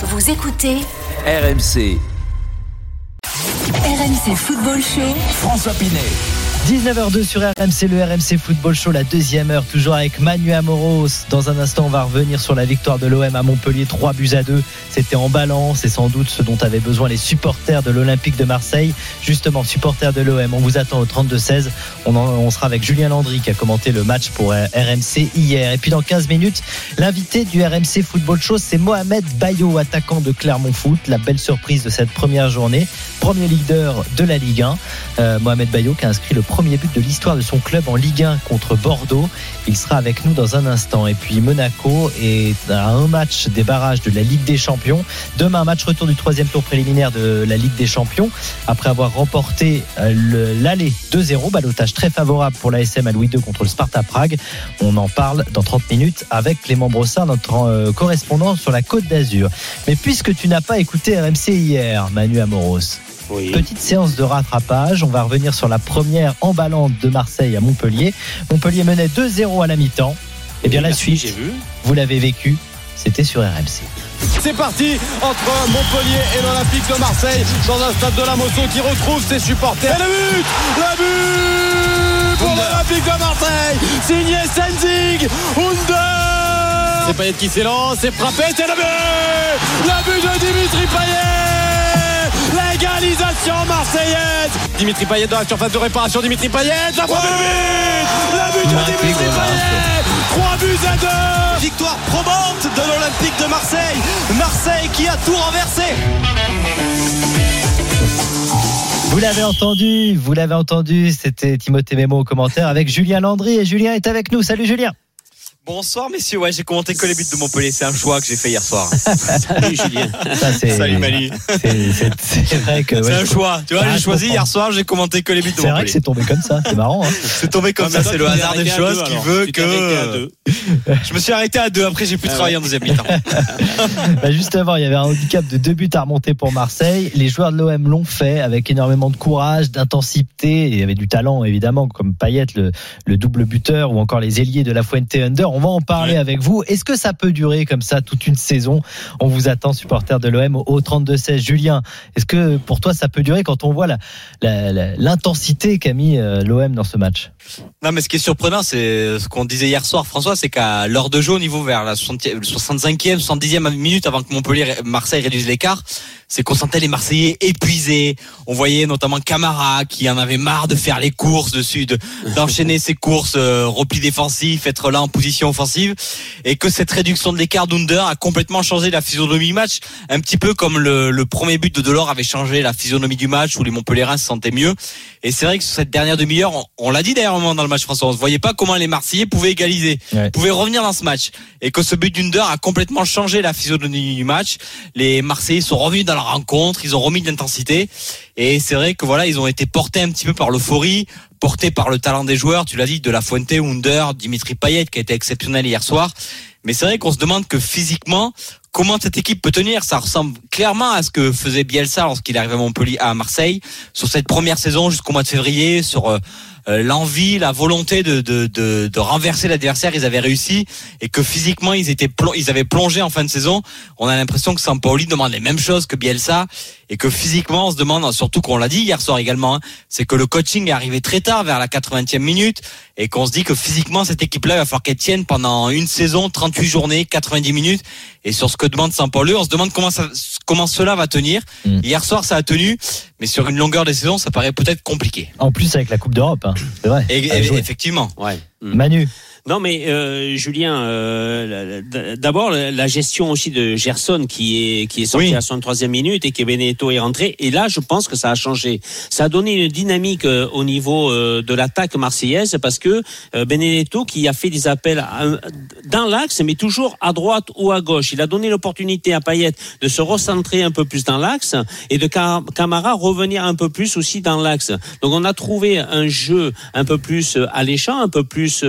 Vous écoutez RMC, RMC Football Show. François Pinet. 19h02 sur RMC, le RMC Football Show, la deuxième heure, toujours avec Manu Amoros. Dans un instant, on va revenir sur la victoire de l'OM à Montpellier, 3 buts à 2. C'était en balance, c'est sans doute ce dont avaient besoin les supporters de l'Olympique de Marseille. Justement, supporters de l'OM, on vous attend au 32-16. On, en- on sera avec Julien Landry qui a commenté le match pour euh, RMC hier. Et puis dans 15 minutes, l'invité du RMC Football Show, c'est Mohamed Bayo, attaquant de Clermont Foot. La belle surprise de cette première journée. Premier leader de la Ligue 1. Euh, Mohamed Bayo qui a inscrit le premier but de l'histoire de son club en Ligue 1 contre Bordeaux. Il sera avec nous dans un instant. Et puis Monaco est à un match des barrages de la Ligue des Champions. Demain, match retour du troisième tour préliminaire de la Ligue des Champions. Après avoir remporté euh, le- l'aller 2-0, balotage très favorable pour la SM à Louis II contre le Sparta Prague. On en parle dans 30 minutes avec Clément Brossard, notre euh, correspondant sur la Côte d'Azur. Mais puisque tu n'as pas écouté RMC hier, Manu Amoros, Oui. Petite séance de rattrapage. On va revenir sur la première emballante de Marseille à Montpellier. Montpellier menait 2-0 à la mi-temps. Et bien la Merci, suite, vu. vous l'avez vécu, c'était sur RMC. C'est parti entre Montpellier et l'Olympique de Marseille dans un stade de la Mosso qui retrouve ses supporters. Et le but Le but pour l'Olympique de Marseille Signé Senzig Under C'est Payet qui s'élance, c'est frappé, c'est le but Le but de Dimitri Payet L'égalisation marseillaise Dimitri Payet dans la surface de réparation, Dimitri Payet, la le but Le but de Dimitri Payet 3 buts à 2 Victoire probante de l'Olympique de Marseille. Marseille qui a tout renversé. Vous l'avez entendu, vous l'avez entendu, c'était Timothée Mémo au commentaire avec Julien Landry. Et Julien est avec nous. Salut Julien Bonsoir messieurs, ouais j'ai commenté que les buts de Montpellier, c'est un choix que j'ai fait hier soir. Salut Julien. Ça, c'est- Salut Mali. c'est- vrai que. C'est un choix, tu vois, Ah, j'ai choisi comprends. hier soir, j'ai commenté que les buts de C'est vrai que Montpellier. c'est tombé comme ça, c'est marrant. hein. C'est tombé comme Ouais, ça, c'est le hasard des choses deux, qui alors. veut Tu que je me suis arrêté à deux, après j'ai pu Ah travailler ouais. en deuxième mi-temps. Bah, justement, il y avait un handicap de deux buts à remonter pour Marseille. Les joueurs de l'OM l'ont fait avec énormément de courage, d'intensité. Il y avait du talent, évidemment, comme Payet, le, le double buteur, ou encore les ailiers de la Fuente Under. On va en parler avec vous. Est-ce que ça peut durer comme ça toute une saison? On vous attend, supporters de l'OM, au 32-16. Julien, est-ce que pour toi, ça peut durer quand on voit l'intensité qu'a mis euh, l'OM dans ce match? Non, mais ce qui est surprenant, c'est ce qu'on disait hier soir, François, c'est qu'à l'heure de jeu, au niveau vers la 60e 65e, 70e minute avant que Montpellier, Marseille réduise l'écart, c'est qu'on sentait les Marseillais épuisés. On voyait notamment Camara qui en avait marre de faire les courses dessus, de- d'enchaîner ses courses, euh, repli défensif, être là en position offensive, et que cette réduction de l'écart d'Under a complètement changé la physionomie du match, un petit peu comme le, le premier but de Delors avait changé la physionomie du match où les Montpelliérains se sentaient mieux. Et c'est vrai que sur cette dernière demi-heure, on, on l'a dit d'ailleurs un moment dans le match François, on ne voyait pas comment les Marseillais pouvaient égaliser, Ouais. pouvaient revenir dans ce match. Et que ce but d'Under a complètement changé la physionomie du match. Les Marseillais sont revenus dans la rencontre, ils ont remis de l'intensité. Et c'est vrai que voilà, ils ont été portés un petit peu par l'euphorie, portés par le talent des joueurs, tu l'as dit, de la Fuente, Under, Dimitri Payet qui a été exceptionnel hier soir. Mais c'est vrai qu'on se demande que physiquement, comment cette équipe peut tenir Ça ressemble clairement à ce que faisait Bielsa lorsqu'il arrivait à Montpellier, à Marseille, sur cette première saison jusqu'au mois de février, sur euh, l'envie, la volonté de, de, de, de renverser l'adversaire. Ils avaient réussi et que physiquement ils étaient ils avaient plongé en fin de saison. On a l'impression que Sampaoli demande les mêmes choses que Bielsa et que physiquement on se demande, surtout qu'on l'a dit hier soir également, hein, c'est que le coaching est arrivé très tard, vers la 80e minute, et qu'on se dit que physiquement cette équipe-là il va falloir qu'elle tienne pendant une saison, 38 journées, 90 minutes. Et sur ce que demande Saint-Paul, on se demande comment ça, comment cela va tenir. Mm. Hier soir ça a tenu, mais sur une longueur de saison ça paraît peut-être compliqué. En plus, avec la Coupe d'Europe, hein. C'est vrai. Et, À et- jouer. effectivement. Ouais. Manu, Non, mais euh, Julien, euh, d'abord la gestion aussi de Gerson qui est qui est sorti Oui. à son troisième minute et que Benedetto est rentré. Et là, je pense que ça a changé. Ça a donné une dynamique euh, au niveau euh, de l'attaque marseillaise parce que euh, Benedetto qui a fait des appels dans l'axe, mais toujours à droite ou à gauche. Il a donné l'opportunité à Payet de se recentrer un peu plus dans l'axe et de Ca- Camara revenir un peu plus aussi dans l'axe. Donc on a trouvé un jeu un peu plus alléchant, un peu plus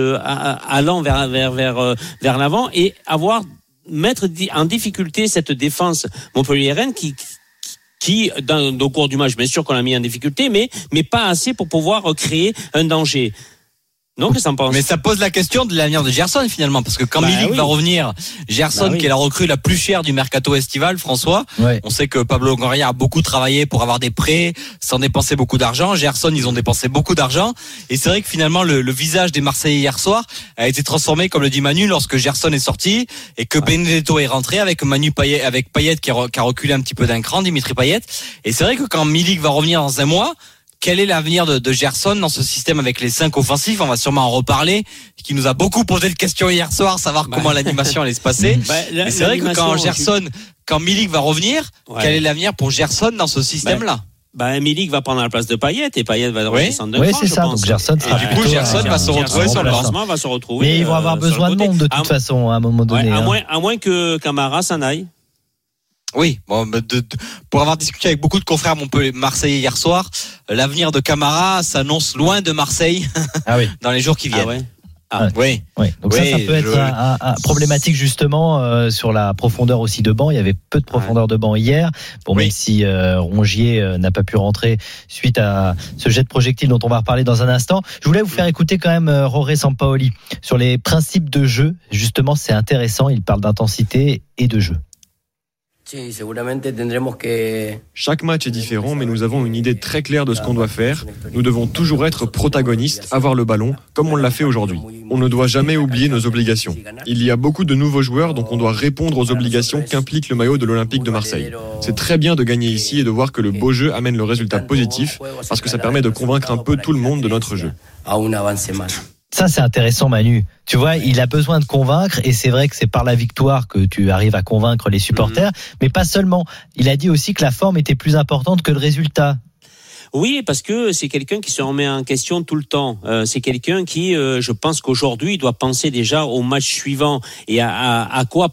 allant vers vers vers euh, vers l'avant et avoir mettre en difficulté cette défense montpelliéraine qui qui, dans, au cours du match, bien sûr qu'on l'a mis en difficulté, mais, mais pas assez pour pouvoir créer un danger. Non, qu'est-ce Mais ça pose la question de l'avenir de Gerson finalement, parce que quand Bah Milik oui. va revenir, Gerson Bah oui. qui est la recrue la plus chère du mercato estival, François, Ouais. on sait que Pablo Longoria a beaucoup travaillé pour avoir des prêts, sans dépenser beaucoup d'argent. Gerson, ils ont dépensé beaucoup d'argent, et c'est vrai que finalement le, le visage des Marseillais hier soir a été transformé, comme le dit Manu, lorsque Gerson est sorti et que Benedetto est rentré avec Manu Payet, avec Payet qui a, qui a reculé un petit peu d'un cran, Dimitri Payet. Et c'est vrai que quand Milik va revenir dans un mois. Quel est l'avenir de, de Gerson dans ce système avec les cinq offensifs On va sûrement en reparler. Qui nous a beaucoup posé de questions hier soir, savoir Bah. comment l'animation allait se passer. Bah, Mais c'est vrai que quand Gerson, quand Milik va revenir, Ouais. quel est l'avenir pour Gerson dans ce système-là? Bah, Milik va prendre la place de Payet et Payet va d'un Oui, cran, c'est je ça. pense. Donc Gerson Et du coup, plutôt Gerson va se retrouver sur le va se retrouver. Mais ils vont euh, avoir besoin de monde de toute À- façon à un moment ouais, donné. à, hein. moins, à moins que Camara s'en aille. Oui, bon, de- de- pour avoir discuté avec beaucoup de confrères Montpellier, Marseillais hier soir, euh, l'avenir de Camara s'annonce loin de Marseille Ah oui. dans les jours qui Ah viennent. ouais. Oui. Oui, donc ça, Oui, ça peut être je- un, un- un problématique justement euh, sur la profondeur aussi de banc. Il y avait peu de profondeur de banc hier. Bon, Oui. même si euh, Rongier euh, n'a pas pu rentrer suite à ce jet de projectile dont on va reparler dans un instant. Je voulais vous faire écouter quand même euh, Roré Sampaoli sur les principes de jeu. Justement, c'est intéressant. Il parle d'intensité et de jeu. Chaque match est différent, mais nous avons une idée très claire de ce qu'on doit faire. Nous devons toujours être protagonistes, avoir le ballon, comme on l'a fait aujourd'hui. On ne doit jamais oublier nos obligations. Il y a beaucoup de nouveaux joueurs, donc on doit répondre aux obligations qu'implique le maillot de l'Olympique de Marseille. C'est très bien de gagner ici et de voir que le beau jeu amène le résultat positif, parce que ça permet de convaincre un peu tout le monde de notre jeu. Ça, c'est intéressant, Manu. Tu vois, il a besoin de convaincre, et c'est vrai que c'est par la victoire que tu arrives à convaincre les supporters, mais pas seulement. Il a dit aussi que la forme était plus importante que le résultat. Oui, parce que c'est quelqu'un qui se remet en question tout le temps. Euh, c'est quelqu'un qui, euh, je pense qu'aujourd'hui, doit penser déjà au match suivant et à, quoi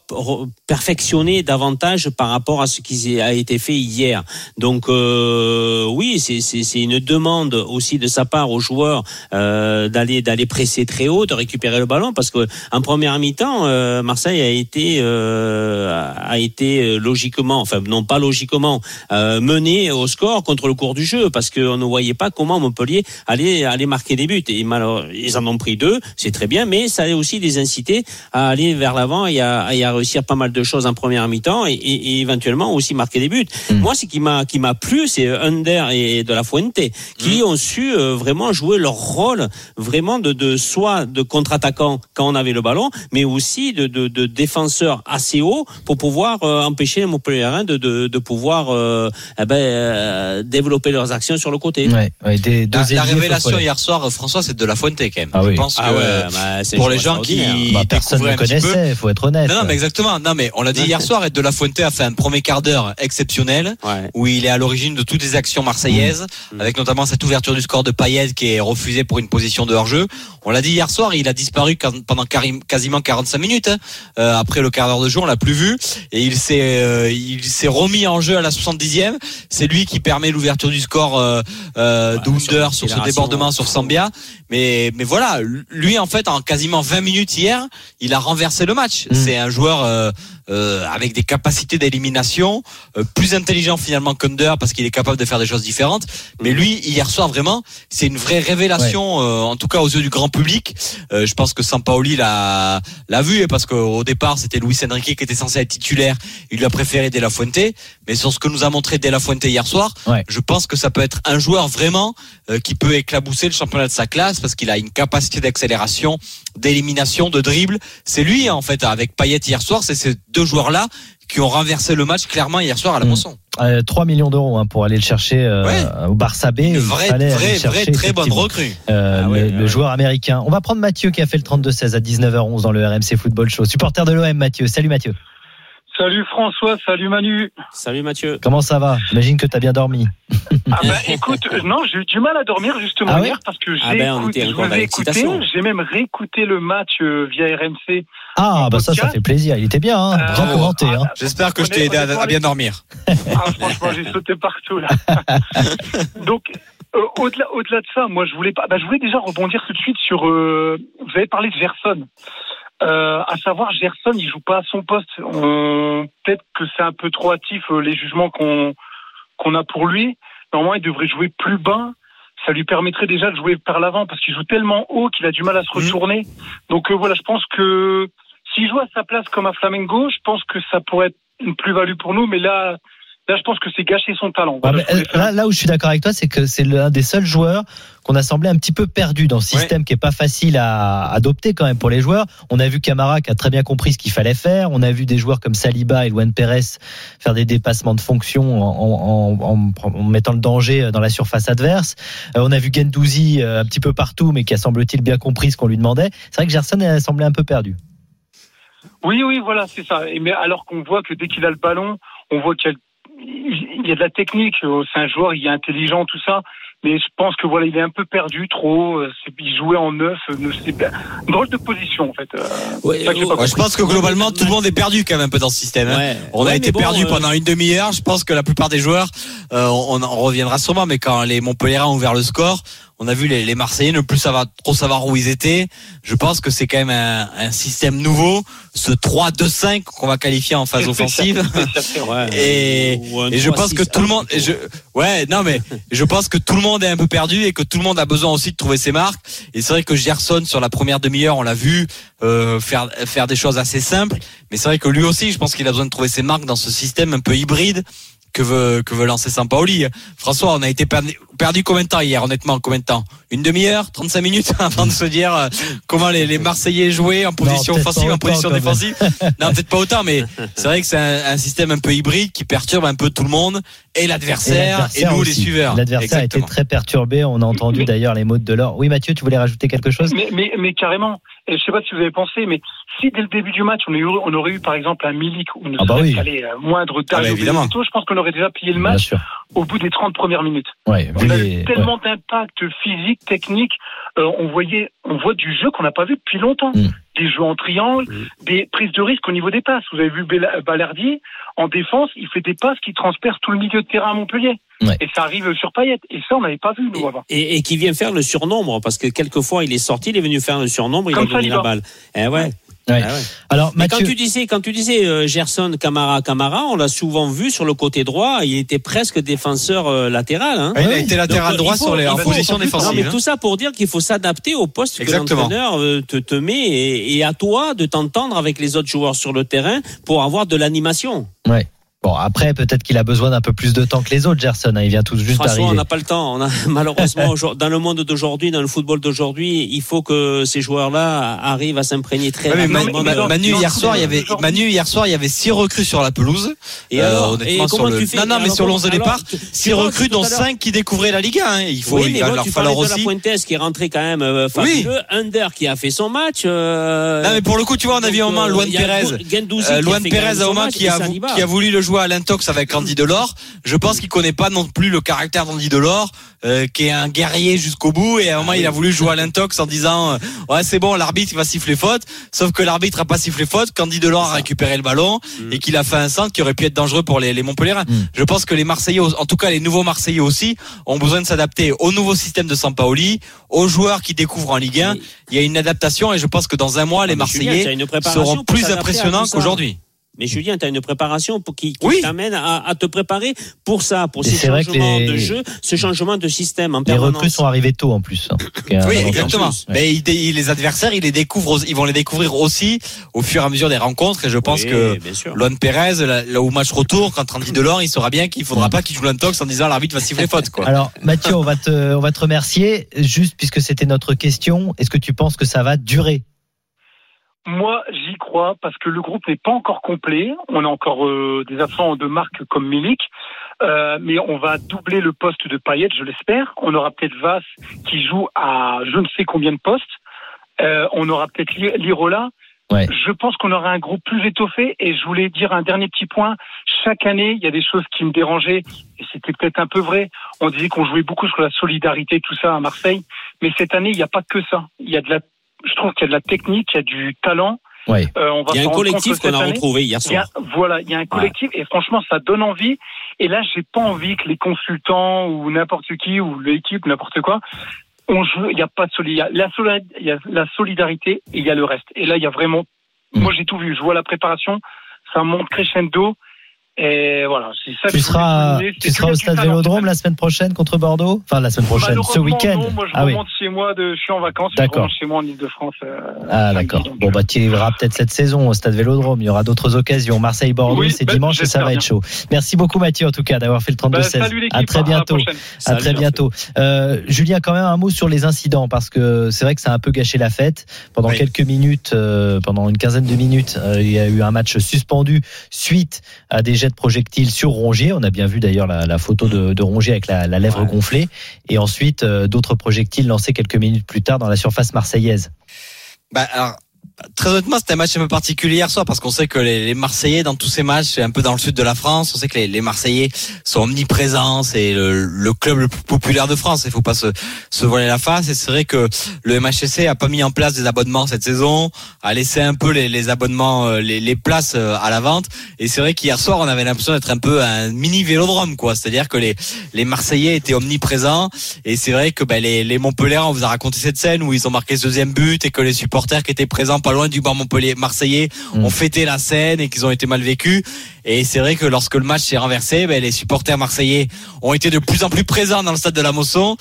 perfectionner davantage par rapport à ce qui a été fait hier. Donc euh, oui, c'est- une demande aussi de sa part aux joueurs d'aller d'aller presser très haut, de récupérer le ballon, parce que en première mi-temps, Marseille a été a été logiquement, enfin non pas logiquement, mené au score contre le cours du jeu parce qu'on ne voyait pas comment Montpellier allait, allait marquer des buts. Et ils en ont pris deux, c'est très bien, mais ça a aussi les inciter à aller vers l'avant et à, et à réussir pas mal de choses en première mi-temps et, et- et éventuellement aussi marquer des buts. Mm. Moi, ce qui m'a qui m'a plu, c'est Under et De La Fuente qui ont su euh, vraiment jouer leur rôle vraiment de, de soit de contre-attaquant quand on avait le ballon, mais aussi de, de, de défenseur assez haut pour pouvoir euh, empêcher les Montpellierin de, de, de pouvoir euh, eh ben, développer leurs actions sur le côté. Ouais, ouais, des, deux La, la révélation hier soir, François, c'est de la Fuente quand même. Ah Je oui. que Ah ouais, bah, c'est pour les gens qui extraordinaire. Bah, personne ne connaissait, faut être honnête. Non, non, mais exactement. Non, mais on l'a dit hier soir, et De La Fuente a fait un premier quart d'heure exceptionnel, Ouais. où il est à l'origine de toutes les actions marseillaises, Mmh. avec notamment cette ouverture du score de Payet qui est refusée pour une position de hors-jeu. On l'a dit hier soir, il a disparu pendant quasiment 45 minutes. hein. Euh, après le quart d'heure de jeu, on l'a plus vu, et il s'est, euh, il s'est remis en jeu à la 70e. C'est lui qui permet l'ouverture du score euh, euh, Ouais, d'Under sur sur ce débordement sur Sambia. Mais, mais voilà, lui en fait, en quasiment 20 minutes hier, il a renversé le match. Mm. C'est un joueur euh, avec des capacités d'élimination, euh, plus intelligent finalement qu'Under parce qu'il est capable de faire des choses différentes. Mais lui, hier soir, vraiment, c'est une vraie révélation, euh, en tout cas aux yeux du grand public. Euh, je pense que Sampaoli l'a l'a vu et parce qu'au départ, c'était Luis Enrique qui était censé être titulaire. Il lui a préféré De La Fuente. Mais sur ce que nous a montré De La Fuente hier soir, Ouais. je pense que ça peut être un joueur vraiment euh, qui peut éclabousser le championnat de sa classe parce qu'il a une capacité d'accélération, d'élimination, de dribble. C'est lui en fait avec Payet hier soir, c'est ces deux joueurs-là qui ont renversé le match clairement hier soir à la Mm. Mosson. Euh, 3 millions d'euros hein, pour aller le chercher euh, Ouais. au Barça B. Une vraie, fallait aller vraie, chercher, vraie, très bonne recrue. euh, Ah ouais, le, ouais, le ouais. joueur américain. On va prendre Mathieu qui a fait le 32-16 à 19h11 dans le RMC Football Show. Supporter de l'OM, Mathieu. Salut Mathieu. Salut François, salut Manu. Salut Mathieu. Comment ça va? J'imagine que tu as bien dormi. Ah ben écoute, non, j'ai eu du mal à dormir justement Ah ouais? hier parce que j'ai Ah ben, on écouté, était je encore vous dans ai écouté, l'excitation. j'ai même réécouté le match euh, via RMC. Ah, bah ça, ça fait plaisir. Il était bien, hein Euh, bien commenté. ah, Hein. J'espère que je t'ai aidé à, à bien dormir. Ah, franchement, j'ai sauté partout là. Donc euh, au-delà, au-delà de ça, moi je voulais pas, bah, je voulais déjà rebondir tout de suite sur. euh, vous avez parlé de Gerson. Euh, à savoir, Gerson, il joue pas à son poste. Peut-être que c'est un peu trop hâtif euh, les jugements qu'on qu'on a pour lui. Normalement, il devrait jouer plus bas ça lui permettrait déjà de jouer par l'avant parce qu'il joue tellement haut qu'il a du mal à se Mhm. retourner. Donc euh, voilà, je pense que s'il joue à sa place comme à Flamengo, je pense que ça pourrait être une plus-value pour nous. Mais là, là, je pense que c'est gâcher son talent. Ah, Voilà, euh, là, là où je suis d'accord avec toi, c'est que c'est l'un des seuls joueurs qu'on a semblé un petit peu perdu dans ce système qui est pas facile à adopter quand même pour les joueurs. On a vu Camara qui a très bien compris ce qu'il fallait faire. On a vu des joueurs comme Saliba et Luan Pérez faire des dépassements de fonction en, en- en- en mettant le danger dans la surface adverse. Euh, on a vu Gendouzi euh, un petit peu partout, mais qui a semble-t-il bien compris ce qu'on lui demandait. C'est vrai que Gerson a semblé un peu perdu. Oui, oui, voilà, c'est ça. Et mais alors qu'on voit que dès qu'il a le ballon, on voit qu'il y a, il y a de la technique. Euh, C'est un joueur, il est intelligent, tout ça. Mais je pense que voilà, il est un peu perdu, trop. Euh, c'est- Il jouait en neuf, euh, ne sais pas. Drôle de position, en fait. Ouais, ça Ouais, je pense que globalement, tout le monde est perdu quand même un peu dans ce système. hein. Ouais. On a été bon, perdu euh, pendant une demi-heure. Je pense que la plupart des joueurs, euh, on, en reviendra sûrement, mais quand les Montpellierins ont ouvert le score, on a vu les, les Marseillais ne plus savoir, trop savoir où ils étaient. Je pense que c'est quand même un, un système nouveau, ce 3-2-5 qu'on va qualifier en phase offensive. Et, je pense que 3-6-1 tout le monde, et je, ouais, non mais je pense que tout le monde est un peu perdu et que tout le monde a besoin aussi de trouver ses marques. Et c'est vrai que Gerson sur la première demi-heure, on l'a vu euh, faire faire des choses assez simples, mais c'est vrai que lui aussi, je pense qu'il a besoin de trouver ses marques dans ce système un peu hybride que veut que veut lancer Sampaoli. François, on a été perdu, perdu combien de temps hier, honnêtement, combien de temps? Une demi-heure, 35 minutes? Avant de se dire euh, comment les, les Marseillais jouaient en position offensive, en position défensive. non, peut-être pas autant, mais c'est vrai que c'est un, un système un peu hybride qui perturbe un peu tout le monde et l'adversaire et, nous les suiveurs. L'adversaire a été très perturbé. On a entendu d'ailleurs les mots de Delors. Oui, Mathieu, tu voulais rajouter quelque chose? Mais, mais, mais carrément. Et je sais pas si vous avez pensé, mais si dès le début du match, on, a eu- on aurait eu par exemple un Milik ou ne Ah bah serait-ce oui. qu'aller, euh, moindre Ah bah je pense qu'on aurait déjà plié le match au bout des 30 premières minutes. Ouais, On a les- eu tellement d'impact physique, technique. euh, on voyait, on voit du jeu qu'on n'a pas vu depuis longtemps. Mm. Des jeux en triangle, des prises de risque au niveau des passes. Vous avez vu Balerdi en défense, il fait des passes qui transpercent tout le milieu de terrain à Montpellier. Ouais. Et ça arrive sur Payet. Et ça, on n'avait pas vu nous avant. Et, et qui vient faire le surnombre, parce que quelquefois il est sorti, il est venu faire le surnombre, il a donné la balle. Eh ouais. Ouais. Eh ouais. Alors, Mais quand tu disais, quand tu disais euh, Gerson, Camara, Camara, on l'a souvent vu sur le côté droit, il était presque défenseur euh, latéral. Hein. Ouais, il a été latéral Donc, droit faut- sur les, en position Non, mais défensive. hein. tout ça pour dire qu'il faut s'adapter au poste Exactement. que l'entraîneur euh, te, te met et, et à toi de t'entendre avec les autres joueurs sur le terrain pour avoir de l'animation. Bon, après, peut-être qu'il a besoin d'un peu plus de temps que les autres, Gerson. hein. Il vient tout juste François, on d'arriver. n'a pas le temps. On a, malheureusement, dans le monde d'aujourd'hui, dans le football d'aujourd'hui, il faut que ces joueurs-là arrivent à s'imprégner très Ouais, rapidement. Manu, de- hier soir, il y avait. Manu hier soir, il y avait six recrues sur la pelouse. Et Euh, alors, honnêtement, et sur comment le- tu fais? Non, non, mais Alors, sur le 11 de départ, six recrues, dont cinq qui découvraient la Ligue 1. hein. Il faut, oui, il va bon, leur falloir de aussi. la Fuentes qui est rentré quand même euh, fabuleux. Under qui a fait son match. euh, Non, mais pour le coup, tu vois, on a vu donc, moment euh, Luan Pérez. Gendouzi Euh, qui a Luan Pérez à Saliba. qui a voulu le jouer à l'intox avec Andy Delors. Je pense qu'il connaît pas non plus le caractère d'Andy Delors, euh, qui est un guerrier jusqu'au bout. Et à un moment, il a voulu jouer à l'intox en disant, euh, ouais, c'est bon, l'arbitre, il va siffler faute. Sauf que l'arbitre a pas sifflé faute qu'Andy Delors a récupéré le ballon Mm. et qu'il a fait un centre qui aurait pu être dangereux pour les, les Montpellierins. Mm. Je pense que les Marseillais, en tout cas les nouveaux Marseillais aussi, ont besoin de s'adapter au nouveau système de Sampaoli, aux joueurs qui découvrent en Ligue 1. Mais- Il y a une adaptation et je pense que dans un mois, les Ah, Marseillais seront plus impressionnants qu'aujourd'hui. Mais Julien, tu as une préparation pour qui, qui Oui. t'amène à, à te préparer pour ça, pour Et ces changements les- de jeu, ce changement de système en Les permanence. recrues sont arrivées tôt en plus. hein. Oui, exactement. plus. Mais les adversaires, ils les découvrent, ils vont les découvrir aussi au fur et à mesure des rencontres. Et je pense Oui, que. Luan Pérez, là, là, au match retour, quand Andy Delors, il saura bien qu'il faudra pas qu'il joue l'intox en disant l'arbitre va siffler faute, quoi. Alors, Mathieu, on va te, on va te remercier. Juste puisque c'était notre question, est-ce que tu penses que ça va durer Moi, j'y crois parce que le groupe n'est pas encore complet. On a encore euh, des absents de marque comme Milik. Euh, mais on va doubler le poste de Payet, je l'espère. On aura peut-être Vas qui joue à je ne sais combien de postes. Euh, on aura peut-être Li- Lirola. Ouais. Je pense qu'on aura un groupe plus étoffé. Et je voulais dire un dernier petit point. Chaque année, il y a des choses qui me dérangeaient. Et c'était peut-être un peu vrai. On disait qu'on jouait beaucoup sur la solidarité, tout ça à Marseille. Mais cette année, il n'y a pas que ça. Il y a de la, je trouve qu'il y a de la technique, il y a du talent. Ouais. Euh, on va Il y a un collectif qu'on a retrouvé hier Il y a- voilà, il y a un collectif et franchement, ça donne envie. Et là, j'ai pas envie que les consultants ou n'importe qui ou l'équipe, n'importe quoi, on joue. Il n'y a pas de solidarité. La, soli- il y a la solidarité et il y a le reste. Et là, il y a vraiment. Mm. Moi, j'ai tout vu. Je vois la préparation. Ça monte crescendo. Et voilà, c'est ça. Tu seras, tu seras au stade. Vélodrome la semaine prochaine contre Bordeaux Enfin, la semaine prochaine, ce week-end. non, moi, je Ah oui. remonte chez moi, de, je suis en vacances, D'accord. chez moi en Ile-de-France. euh, Ah, d'accord. donc, Bon, euh, bah, tu iras peut-être cette saison au stade Vélodrome. Il y aura d'autres occasions. Marseille-Bordeaux, Oui, c'est bah, dimanche et ça va être chaud. Merci beaucoup, Mathieu, en tout cas, d'avoir fait le bah, 32-16. salut l'équipe, à très bientôt. À très bientôt. Euh, Julien, quand même un mot sur les incidents parce que c'est vrai que ça a un peu gâché la fête. Pendant Oui. quelques minutes, euh, pendant une quinzaine de minutes, euh, il y a eu un match suspendu suite à des de projectiles sur Rongier. On a bien vu d'ailleurs la, la photo de, de Rongier avec la, la lèvre Ouais. gonflée. Et ensuite, euh, d'autres projectiles lancés quelques minutes plus tard dans la surface marseillaise. Bah, alors, très honnêtement, c'était un match un peu particulier hier soir parce qu'on sait que les, les Marseillais, dans tous ces matchs, c'est un peu dans le sud de la France, on sait que les, les Marseillais sont omniprésents, c'est le, le club le plus populaire de France, il faut pas se, se voiler la face. Et c'est vrai que le MHSC a pas mis en place des abonnements cette saison, a laissé un peu les, les abonnements, euh, les, les places euh, à la vente. Et c'est vrai qu'hier soir, on avait l'impression d'être un peu un mini vélodrome, quoi. C'est-à-dire que les, les Marseillais étaient omniprésents. Et c'est vrai que ben, les, les Montpellierens, on vous a raconté cette scène où ils ont marqué ce deuxième but et que les supporters qui étaient présents pas loin du banc Montpellier Marseillais Mm. ont fêté la scène et qu'ils ont été mal vécus. Et c'est vrai que lorsque le match s'est renversé, ben, les supporters marseillais ont été de plus en plus présents dans le stade de la Mosson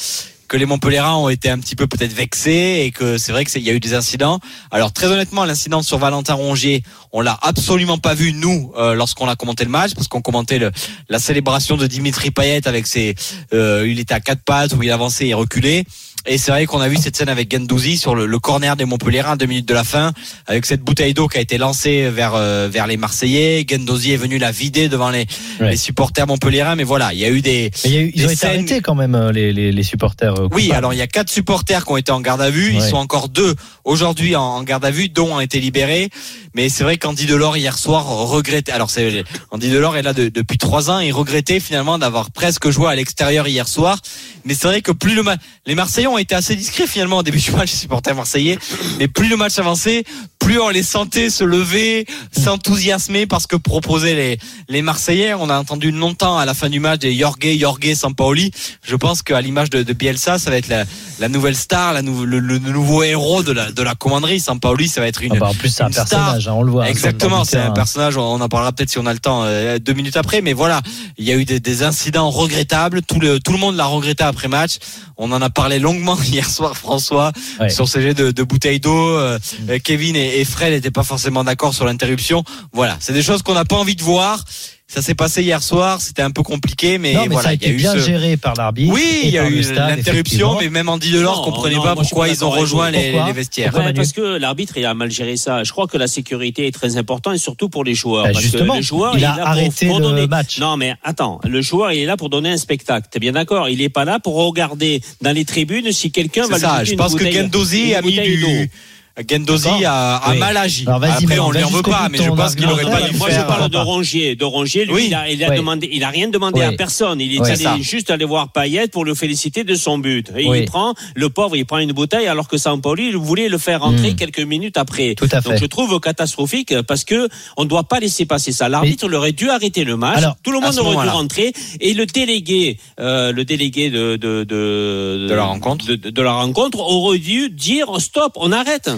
que les Montpellierans ont été un petit peu peut-être vexés et que c'est vrai que c'est- il y a eu des incidents. Alors très honnêtement, l'incident sur Valentin Rongier, on l'a absolument pas vu nous euh, lorsqu'on a commenté le match parce qu'on commentait le, la célébration de Dimitri Payet avec ses, euh, il était à quatre pattes où il avançait et reculait. Et c'est vrai qu'on a vu cette scène avec Gendouzi sur le, le corner des Montpellierins deux minutes de la fin, avec cette bouteille d'eau qui a été lancée vers euh, vers les Marseillais. Gendouzi est venu la vider devant les, Ouais. les supporters montpelliérains, mais voilà, il y a eu des Mais il y a eu- ils ont été arrêtés quand même, euh, les, les, les supporters. euh, oui, alors il y a quatre supporters qui ont été en garde à vue. Ils Ouais. sont encore deux aujourd'hui en, en garde à vue, dont ont été libérés. Mais c'est vrai qu'Andy Delors hier soir regrettait. Alors c'est Andy Delors est là de- depuis trois ans. Il regrettait finalement d'avoir presque joué à l'extérieur hier soir. Mais c'est vrai que plus le ma- les Marseillais ont été assez discrets finalement au début du match, les supporters marseillais. Mais plus le match avançait, plus on les sentait se lever, s'enthousiasmer parce que proposaient les les Marseillais. On a entendu longtemps à la fin du match des Jorge, Jorge, Sampaoli. Je pense qu'à l'image de, de Bielsa, ça va être la, la nouvelle star, la nou- le, le nouveau héros de la, de la commanderie. Sampaoli, ça va être une. Ah bah, en plus, c'est un star. personnage, hein, on le voit. hein, Exactement, c'est un personnage. On en parlera peut-être si on a le temps euh, deux minutes après. Mais voilà, il y a eu des, des incidents regrettables. Tout le tout le monde l'a regretté après match. On en a parlé longuement hier soir, François, Ouais. sur ces jets de, de bouteilles d'eau. Euh, euh, Kevin et, et Fred n'étaient pas forcément d'accord sur l'interruption. Voilà, c'est des choses qu'on n'a pas envie de voir. Ça s'est passé hier soir. C'était un peu compliqué, mais, non, mais voilà, ça a il y a été eu bien ce- géré par l'arbitre. oui, il y a eu l'interruption, mais même Andy Delors comprenait non, pas moi, pourquoi ils ont rejoint les, vestiaires. Pourquoi Ouais, Manu parce que l'arbitre il a mal géré ça. Je crois que la sécurité est très importante et surtout pour les joueurs. Bah, parce justement, que le joueur, il est a là pour- arrêté pour le donner- match. Non, mais attends, le joueur il est là pour donner un spectacle. T'es bien d'accord? Il est pas là pour regarder dans les tribunes si quelqu'un va lui ça, je une pense que bouteille- Gendozi a mis du. Gendozi D'accord. a, a Oui. mal agi. Alors, vas-y, Après, on lui en veut pas, mais je pense qu'il aurait pas dû Moi, je parle de Rongier. De Rongier, lui, Oui. il a, il a Oui. demandé, il a rien demandé Oui. à personne. Il est Oui. allé juste aller voir Payet pour le féliciter de son but. Et Oui. il prend, le pauvre, il prend une bouteille alors que Sampaoli il voulait le faire rentrer Mm. quelques minutes après. Tout à fait. Donc je trouve catastrophique parce que on ne doit pas laisser passer ça. L'arbitre aurait dû arrêter le match. Alors, Tout le monde aurait dû rentrer et le délégué, euh, le délégué de de de, De la rencontre. de la rencontre aurait dû dire stop, on arrête.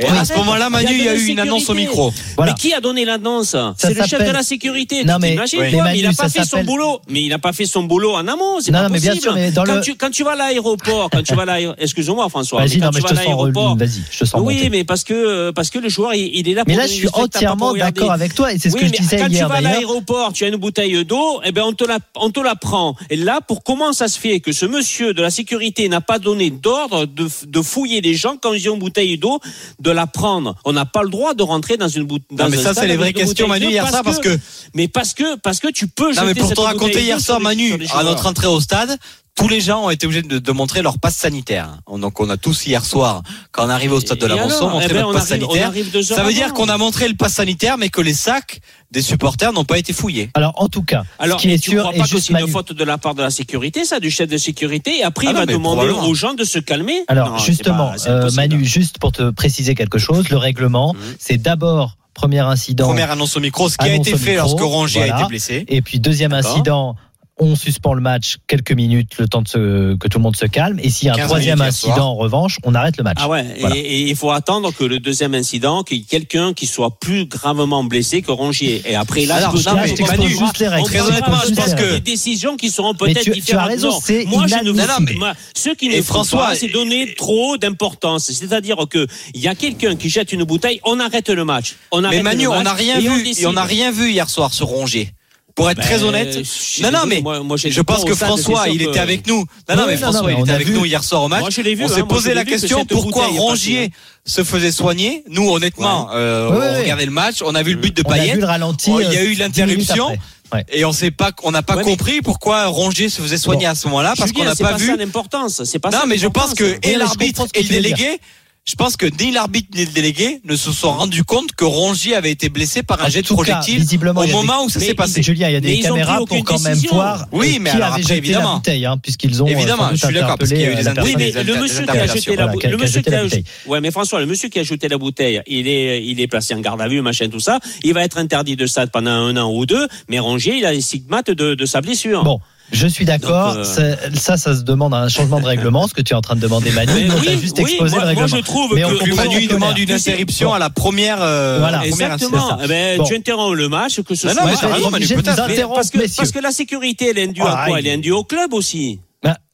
Et à ce moment-là, Manu, il y a eu une annonce au micro. Mais qui a donné l'annonce C'est le chef de la sécurité. Non, mais- mais mais il n'a pas fait son boulot. Mais il n'a pas fait son boulot en amont. C'est Non, pas mais possible. mais quand, tu, quand vas à l'aéroport, quand tu vas à l'aéroport, excuse-moi François, Vas-y, mais quand non, mais je te à sens. l'aéroport, Vas-y, je te sens. oui, mais parce que parce que le joueur il, est là. Mais pour là, donner je suis entièrement d'accord avec toi, et c'est ce que je mais disais quand hier tu vas à l'aéroport, tu as une bouteille d'eau, et ben on te la on te la prend. Et là, pour comment ça se fait que ce monsieur de la sécurité n'a pas donné d'ordre de, de fouiller les gens quand ils ont une bouteille d'eau, de la prendre On n'a pas le droit de rentrer dans une bouteille. Non, mais ça, c'est les vraies questions, Manu, hier soir, parce que. Mais parce que parce que tu peux. Non, mais pour te raconter hier soir, Manu, à notre entrée au stade, tous les gens ont été obligés de, de montrer leur passe sanitaire. Donc, on a tous hier soir, quand on arrive au stade de la montré Eh ben, notre passe arrive- sanitaire. Ça veut dire qu'on a montré le passe sanitaire, mais que les sacs des supporters n'ont pas été fouillés. Alors, en tout cas, Alors, ce qui est tu sûr, crois et pas que juste c'est une faute de la part de la sécurité, ça, du chef de sécurité, et après Ah il non, va demander aux gens de se calmer? Alors Non, justement, pas- euh. Manu, juste pour te préciser quelque chose, le règlement, Mhm. c'est d'abord premier incident, Première annonce au micro, ce qui a été fait micro, lorsque Rongier a été blessé. et puis deuxième incident, on suspend le match quelques minutes, le temps de se- que tout le monde se calme. Et s'il y a un 15 troisième incident, soir. en revanche, on arrête le match. Ah ouais, Voilà. et, il faut attendre que le deuxième incident, qu'il y ait quelqu'un qui soit plus gravement blessé que Rongier. Et après là, Alors, je non, peux- mais on t'exposes va- juste les règles. je je pense que des décisions qui seront peut-être tu- tu as différentes. raison, Non, c'est moi je ne mais- moi, ce qui ne François, pas, c'est donner trop d'importance. C'est-à-dire que il y a quelqu'un qui jette une bouteille, on arrête le match. On arrête Mais Manu, le match on n'a rien vu, et on n'a rien vu hier soir sur Rongier. Pour être Ben, très honnête, je suis non, non, mais moi- moi, j'étais je pense pas que François, il était avec nous. Non, non, mais non, François, non, mais il on était avec vu. nous hier soir au match. Moi, je l'ai vu, on hein, s'est posé la question pourquoi Rongier hein. se faisait soigner? Nous, honnêtement, euh, Ouais, on regardait le match, on a vu le but de On a vu Payet. le ralenti. Il y a euh, eu 10 l'interruption. Ouais. Et on sait pas, on n'a pas Ouais, mais- compris pourquoi Rongier se faisait soigner Bon. à ce moment-là, parce qu'on n'a c'est pas ça vu. l'importance. C'est pas Non, ça mais je pense que et l'arbitre et le délégué, je pense que ni l'arbitre ni le délégué ne se sont rendus compte que Rongier avait été blessé par un En jet de cas, projectile visiblement, au moment où ça s'est passé. Julien, il y a des caméras pour quand même voir Oui, mais qui alors avait après, jeté évidemment. la bouteille, hein, puisqu'ils ont euh, Évidemment, je suis d'accord, parce qu'il y a eu des Oui, euh, la mais le monsieur qui a jeté la, le monsieur qui a, bouteille. ouais, mais François, le monsieur qui a jeté la bouteille, il est, il est placé en garde à vue, machin, tout ça. Il va être interdit de stade pendant un an ou deux. Mais Rongier, il a les stigmates de, de sa blessure. Bon, je suis d'accord. Euh, Ça, ça se demande un changement de règlement, ce que tu es en train de demander, Manu. Mais oui, t'a juste oui, exposé moi, le moi, règlement. je trouve Mais on que Manu demande une interruption Bon. à la première. euh, Voilà. Exactement. Eh ben, Bon. Tu interromps le match, que ce Non, non, soit. mais raison, Manu, parce, que, parce que la sécurité, elle est indue à quoi? Elle est indue au club aussi.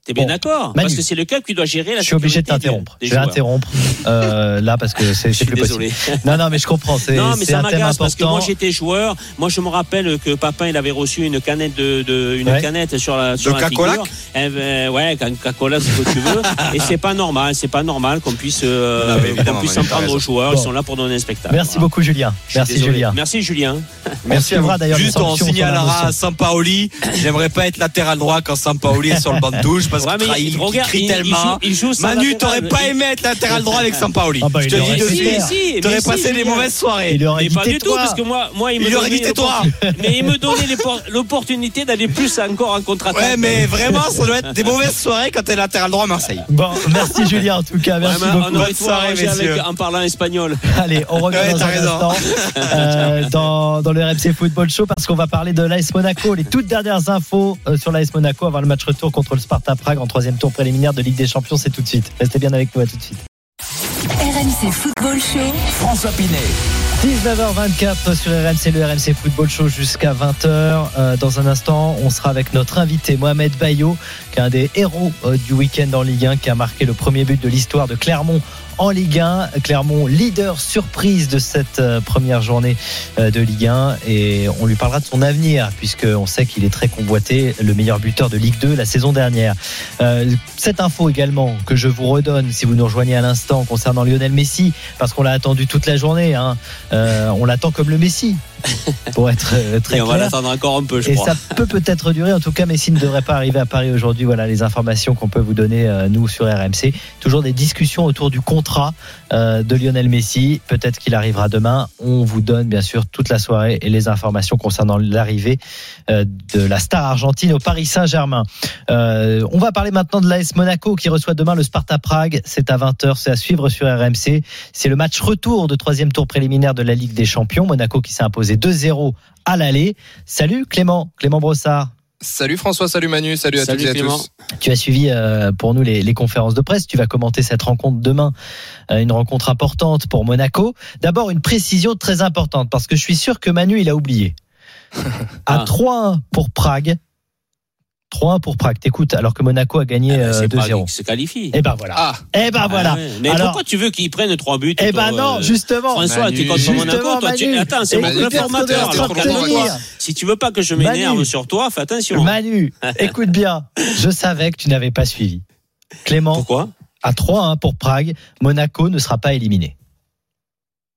T'es bien bon. d'accord Parce que c'est le club qui doit gérer la Je suis obligé de t'interrompre. Je vais joueurs. interrompre euh, là parce que c'est Je c'est suis plus possible. désolé. Non, non, mais je comprends. C'est Non, mais c'est ça un thème m'agace parce que important. moi j'étais joueur. Moi je me rappelle que Papin il avait reçu une canette de, de- une Ouais. canette sur la sur De la Cacolac figure. Ben, ouais, Coca-Cola c'est ce que tu veux. Et c'est pas normal, c'est pas normal qu'on puisse euh, qu'on puisse en prendre aux joueurs. Bon. Ils sont là pour donner un spectacle. Merci Voilà. beaucoup, Julien. Merci, désolé. Julien. Merci Julien. Merci à vous. Juste, on signalera à Sampaoli. J'aimerais pas être latéral droit quand Sampaoli est sur le banc de touche parce Ouais, qu'il mais trahit, il- il regarde, crie il- il tellement. joue- il joue sans Manu, t'aurais pas aimé être latéral droit avec Sampaoli. Ah bah, Je te dis de suite. T'aurais passé des mauvaises soirées. Il aurait pas du tout, parce que moi, moi il me donnait l'oppor- Mais il me donnait l'oppor- l'opportunité d'aller plus encore en contre-attaque. Ouais, mais vraiment, ça doit être des mauvaises soirées quand t'es latéral droit à Marseille. Bon, merci Julien en tout cas. Merci beaucoup. en parlant espagnol. Allez, on revient dans t'as un raison. instant euh, dans, dans le RMC Football Show parce qu'on va parler de l'AS Monaco. Les toutes dernières infos euh, sur l'AS Monaco avant le match retour contre le Sparta Prague en troisième tour préliminaire de Ligue des Champions. C'est tout de suite. Restez bien avec nous. À tout de suite. RMC Football Show. François Pinet. 19h24 sur RMC, le RMC Football Show jusqu'à 20h. Euh, dans un instant, on sera avec notre invité Mohamed Bayo, qui est un des héros euh, du week-end en Ligue 1, qui a marqué le premier but de l'histoire de Clermont en Ligue 1. Clermont, leader surprise de cette euh, première journée euh, de Ligue 1. Et on lui parlera de son avenir, puisqu'on sait qu'il est très convoité, le meilleur buteur de Ligue 2 la saison dernière. Euh, cette info également que je vous redonne, si vous nous rejoignez à l'instant, concernant Lionel Messi, parce qu'on l'a attendu toute la journée. Hein. On l'attend comme le Messi, pour être euh, très Et on va l'attendre encore un peu, je Et crois. ça peut peut-être durer. En tout cas, Messi ne devrait pas arriver à Paris aujourd'hui. Voilà les informations qu'on peut vous donner, euh, nous, sur RMC. Toujours des discussions autour du contrat euh, de Lionel Messi. Peut-être qu'il arrivera demain. On vous donne, bien sûr, toute la soirée et les informations concernant l'arrivée euh, de la star argentine au Paris Saint-Germain. On va parler maintenant de l'AS Monaco qui reçoit demain le Sparta Prague. C'est à 20h. C'est à suivre sur RMC. C'est le match retour de troisième tour préliminaire de la Ligue des Champions. Monaco qui s'est imposé 2-0 à l'aller. Salut Clément, Clément Brossard. Salut François, salut Manu, salut à Salut toutes et à Clément. tous. Tu as suivi euh, pour nous les, les conférences de presse. Tu vas commenter cette rencontre demain, euh, une rencontre importante pour Monaco. D'abord, une précision très importante parce que je suis sûr que Manu, il a oublié. À Ah. 3-1 pour Prague. 3-1 pour Prague. T'écoutes, alors que Monaco a gagné Ah, euh, 2-0. se qualifie. Eh ben voilà. Ah, Eh ben voilà. Ah ouais. Mais Alors- pourquoi tu veux qu'ils prennent trois buts Eh ben non, euh, justement. François, tu es contre Monaco, toi, tu... Attends, c'est mon formateur. Si tu veux pas que je m'énerve sur toi, fais attention. Manu, écoute bien. Je savais que tu n'avais pas suivi. Clément, Pourquoi? à 3-1 pour Prague, Monaco ne sera pas éliminé.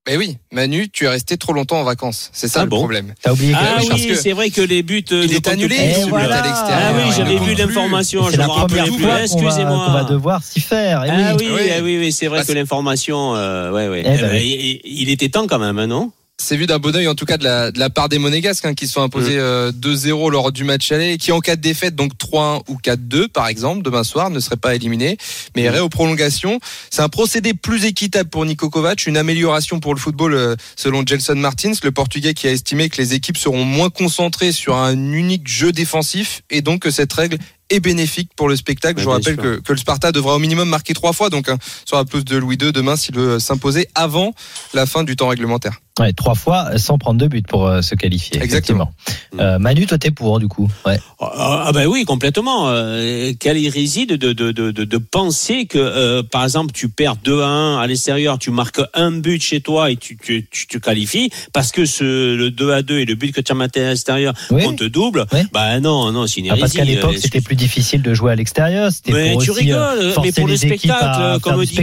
Mais oui, Manu, tu es resté trop longtemps en vacances. C'est ça Ah le bon problème. T'as oublié que Ah oui, que c'est vrai que les buts. euh, Il ne est annulé, plus, voilà. à l'extérieur. Ah oui, j'avais vu l'information, C'est je la me rappelais première plus. Excusez-moi. qu'on va devoir s'y faire. Eh Ah oui. oui, Oui. ah oui, oui, c'est vrai Bah, que l'information, euh, ouais, ouais. Eh ben Euh, oui. il, il était temps quand même, hein, non? C'est vu d'un bon oeil en tout cas de la, de la part des Monégasques hein, qui se sont imposés euh, 2-0 lors du match aller et qui en cas de défaite donc 3-1 ou 4-2 par exemple demain soir ne seraient pas éliminés mais iraient aux prolongations. C'est un procédé plus équitable pour Niko Kovac, une amélioration pour le football euh, selon Gelson Martins, le portugais qui a estimé que les équipes seront moins concentrées sur un unique jeu défensif et donc que cette règle est bénéfique pour le spectacle. Ouais, Je vous rappelle que, que le Sparta devra au minimum marquer trois fois donc hein, sur la pelouse de Louis II demain s'il veut s'imposer avant la fin du temps réglementaire. Ouais, trois fois sans prendre de but pour euh, se qualifier. Exactement. effectivement. Euh, Manu, toi t'es pour du coup. Ouais. Ah ah ben oui, complètement. Euh, quelle hérésie de, de, de, de, penser que, euh, par exemple, tu perds 2 à 1 à l'extérieur, tu marques un but chez toi et tu, tu, tu te qualifies parce que ce, le 2 à 2 et le but que tu as maté à l'extérieur Oui. on te double. Oui. Bah non, non, c'est une Ah, hérésie. parce qu'à l'époque c'était plus difficile de jouer à l'extérieur. C'était mais pour tu aussi, rigoles, mais pour le spectacle, comme dit,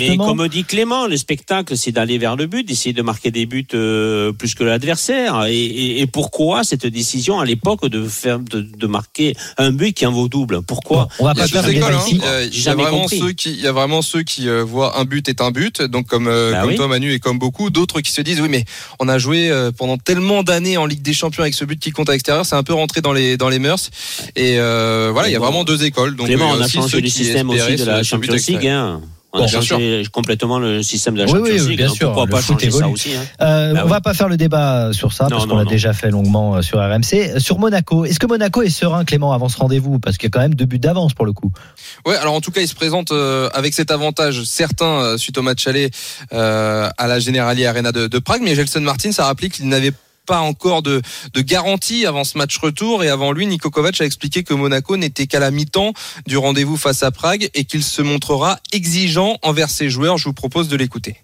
mais comme dit Clément, le spectacle, c'est d'aller vers le but, d'essayer de marquer des buts euh, plus que l'adversaire. Et, et, et pourquoi cette décision à l'époque de faire de, de marquer un but qui en vaut double? Pourquoi? Bon, on va Il y a pas faire écoles. hein. ici. Euh, Il y a jamais vraiment compris. ceux qui, il y a vraiment ceux qui euh, voient un but est un but, donc comme euh, Bah comme oui. toi Manu et comme beaucoup, d'autres qui se disent oui mais on a joué euh, pendant tellement d'années en Ligue des Champions avec ce but qui compte à l'extérieur, c'est un peu rentré dans les dans les mœurs. Et euh, voilà, il y a Bon. vraiment deux écoles. Donc Clément, on a changé ceux le système aussi de la Champions League. Hein. On Bon, a bien changé complètement le système de la Oui, Champions oui, League. bien sûr, pourquoi pas ça aussi hein. Euh, Bah on oui. va pas faire le débat sur ça Non, parce qu'on l'a déjà fait longuement euh, sur RMC. Euh, Sur Monaco, est-ce que Monaco est serein, Clément, avant ce rendez-vous? Parce qu'il y a quand même deux buts d'avance pour le coup. Ouais, alors en tout cas, il se présente euh, avec cet avantage certain euh, suite au match aller euh, à la Generali Arena de, de Prague. Mais Gelson Martins a rappelé qu'il n'avait pas encore de, garantie avant ce match retour et avant lui, Niko Kovac a expliqué que Monaco n'était qu'à la mi-temps du rendez-vous face à Prague et qu'il se montrera exigeant envers ses joueurs. Je vous propose de l'écouter.